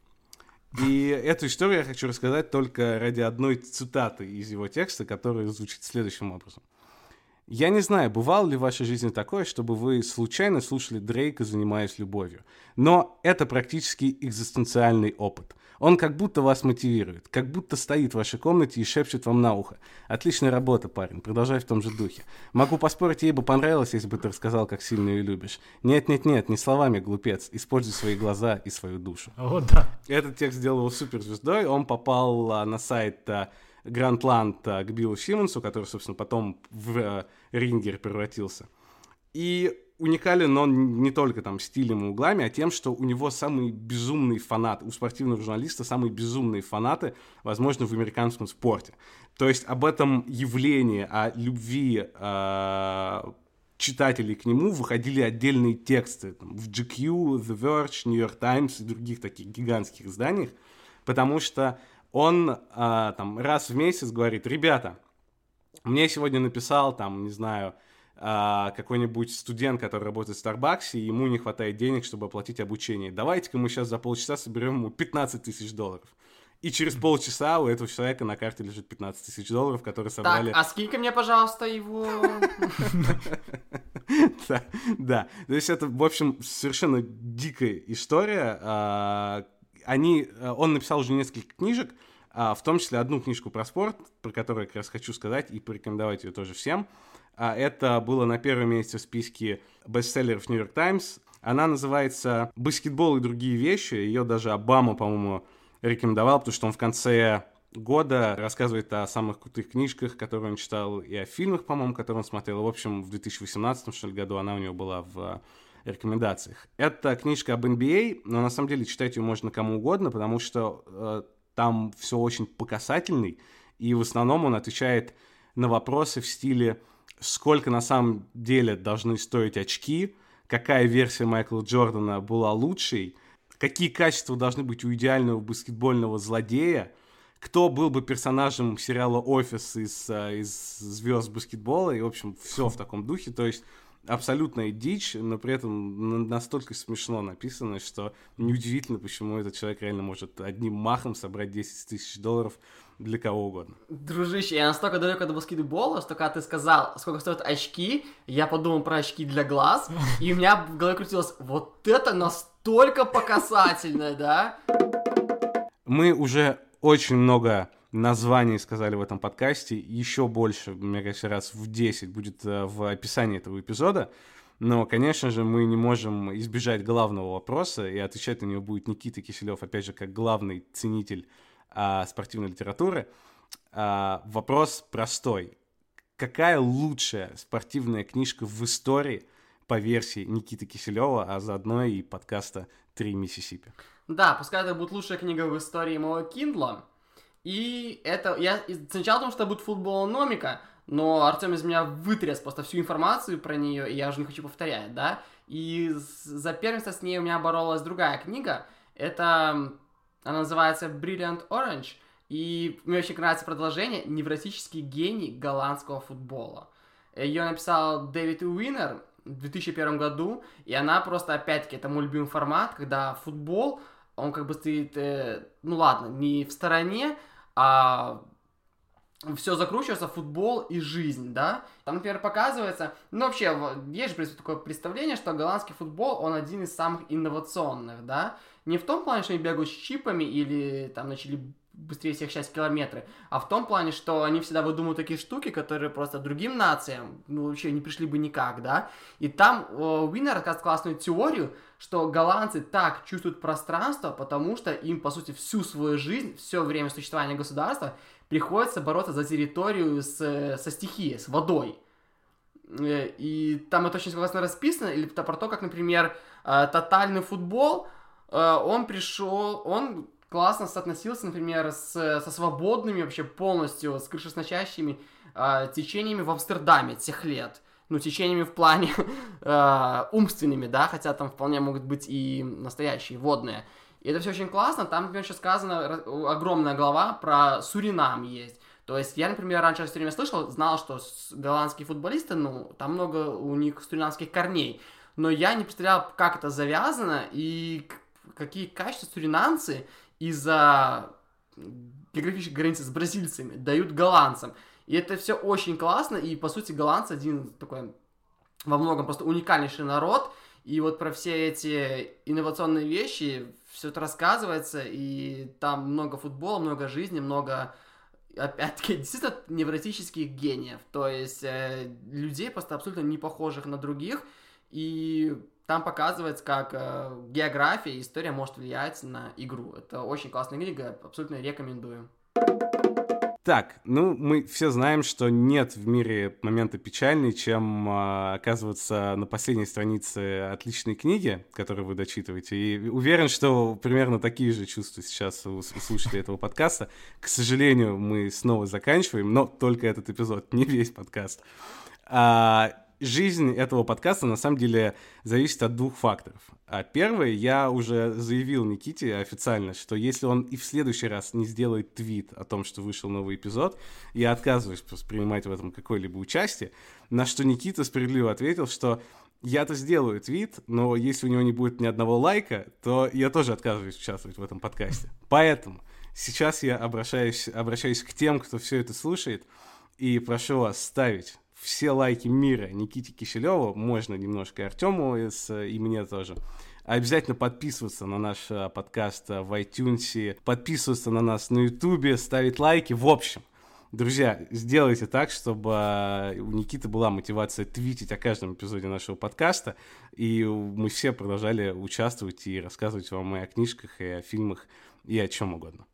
И эту историю я хочу рассказать только ради одной цитаты из его текста, которая звучит следующим образом. Я не знаю, бывало ли в вашей жизни такое, чтобы вы случайно слушали Дрейка, занимаясь любовью. Но это практически экзистенциальный опыт. Он как будто вас мотивирует, как будто стоит в вашей комнате и шепчет вам на ухо. Отличная работа, парень, продолжай в том же духе. Могу поспорить, ей бы понравилось, если бы ты рассказал, как сильно ее любишь. Нет-нет-нет, не словами, глупец. Используй свои глаза и свою душу. Вот да. Этот текст сделал его суперзвездой. Он попал а, на сайт а, Грантланд к Биллу Симмонсу, который, собственно, потом в а, Рингер превратился. И уникален он не только там стилем и углами, а тем, что у него самые безумные фанаты, у спортивного журналиста самые безумные фанаты, возможно, в американском спорте. То есть об этом явлении, о любви э, читателей к нему выходили отдельные тексты там, в GQ, The Verge, New York Times и других таких гигантских изданиях, потому что он э, там раз в месяц говорит, ребята, мне сегодня написал там, не знаю, а, какой-нибудь студент, который работает в Старбаксе, и ему не хватает денег, чтобы оплатить обучение. Давайте-ка мы сейчас за полчаса соберем ему 15 тысяч долларов. И через полчаса у этого человека на карте лежит 15 тысяч долларов, которые собрали... Так, а скинь мне, пожалуйста, его... Да. То есть это, в общем, совершенно дикая история. А, они... Он написал уже несколько книжек, а, в том числе одну книжку про спорт, про которую я как раз хочу сказать и порекомендовать ее тоже всем. А это было на первом месте в списке бестселлеров New York Times. Она называется «Баскетбол и другие вещи». Ее даже Обама, по-моему, рекомендовал, потому что он в конце года рассказывает о самых крутых книжках, которые он читал, и о фильмах, по-моему, которые он смотрел. В общем, в 2018 что ли, году она у него была в рекомендациях. Это книжка об NBA, но на самом деле читать ее можно кому угодно, потому что э, там все очень показательный, и в основном он отвечает на вопросы в стиле сколько на самом деле должны стоить очки, какая версия Майкла Джордана была лучшей, какие качества должны быть у идеального баскетбольного злодея, кто был бы персонажем сериала «Офис» из, э, из «Звезд баскетбола», и, в общем, все в таком духе, то есть абсолютная дичь, но при этом настолько смешно написано, что неудивительно, почему этот человек реально может одним махом собрать 10 тысяч долларов для кого угодно. Дружище, я настолько далек от баскетбола, что когда ты сказал, сколько стоят очки, я подумал про очки для глаз, и у меня в голове крутилось, вот это настолько показательно, да? Мы уже очень много названий сказали в этом подкасте, еще больше, мне кажется, раз в 10 будет э, в описании этого эпизода. Но, конечно же, мы не можем избежать главного вопроса, и отвечать на него будет Никита Киселев, опять же, как главный ценитель а, спортивной литературы. А, вопрос простой. Какая лучшая спортивная книжка в истории по версии Никиты Киселева, а заодно и подкаста «Три Миссисипи»? Да, пускай это будет лучшая книга в истории моего Киндла. И это... Я сначала думал, что это будет футболономика, но Артем из меня вытряс просто всю информацию про нее, и я уже не хочу повторять, да? И за первенство с ней у меня боролась другая книга. Это она называется Brilliant Orange. И мне очень нравится продолжение «Невротический гений голландского футбола». Ее написал Дэвид Уиннер в 2001 году, и она просто, опять-таки, это мой любимый формат, когда футбол, он как бы стоит, э, ну ладно, не в стороне, а все закручивается футбол и жизнь, да. Там, например, показывается, ну вообще, есть же такое представление, что голландский футбол, он один из самых инновационных, да. Не в том плане, что они бегают с чипами или там начали быстрее всех часть километры, а в том плане, что они всегда выдумывают такие штуки, которые просто другим нациям, ну, вообще не пришли бы никак, да, и там Уиннер рассказывает классную теорию, что голландцы так чувствуют пространство, потому что им, по сути, всю свою жизнь, все время существования государства приходится бороться за территорию с, со стихией, с водой. Э, и там это очень классно расписано, или про то, как, например, э, тотальный футбол, э, он пришел, он классно соотносился, например, с, со свободными вообще полностью, с крышесносящими течениями в Амстердаме тех лет. Ну, течениями в плане умственными, да, хотя там вполне могут быть и настоящие водные. И это все очень классно. Там, например, еще сказано огромная глава про Суринам есть. То есть я, например, раньше все время слышал, знал, что голландские футболисты, ну, там много у них суринамских корней. Но я не представлял, как это завязано и какие качества суринамцы из-за географической границы с бразильцами дают голландцам. И это все очень классно, и, по сути, голландцы один такой во многом просто уникальнейший народ, и вот про все эти инновационные вещи все это рассказывается, и там много футбола, много жизни, много опять-таки, действительно невротических гениев, то есть э, людей просто абсолютно не похожих на других, и там показывается, как э, география и история может влиять на игру. Это очень классная книга, абсолютно рекомендую. Итак, ну, мы все знаем, что нет в мире момента печальнее, чем э, оказываться на последней странице отличной книги, которую вы дочитываете. И уверен, что примерно такие же чувства сейчас у, у слушателей этого подкаста. К сожалению, мы снова заканчиваем, но только этот эпизод, не весь подкаст. А, жизнь этого подкаста на самом деле зависит от двух факторов. А первый, я уже заявил Никите официально, что если он и в следующий раз не сделает твит о том, что вышел новый эпизод, я отказываюсь принимать в этом какое-либо участие, на что Никита справедливо ответил, что я-то сделаю твит, но если у него не будет ни одного лайка, то я тоже отказываюсь участвовать в этом подкасте. Поэтому сейчас я обращаюсь, обращаюсь к тем, кто все это слушает, и прошу вас ставить все лайки мира Никите Киселеву, можно немножко Артему из, и мне тоже. Обязательно подписываться на наш а, подкаст а, в iTunes, подписываться на нас на YouTube, ставить лайки. В общем, друзья, сделайте так, чтобы а, у Никиты была мотивация твитить о каждом эпизоде нашего подкаста, и мы все продолжали участвовать и рассказывать вам и о книжках, и о фильмах, и о чем угодно.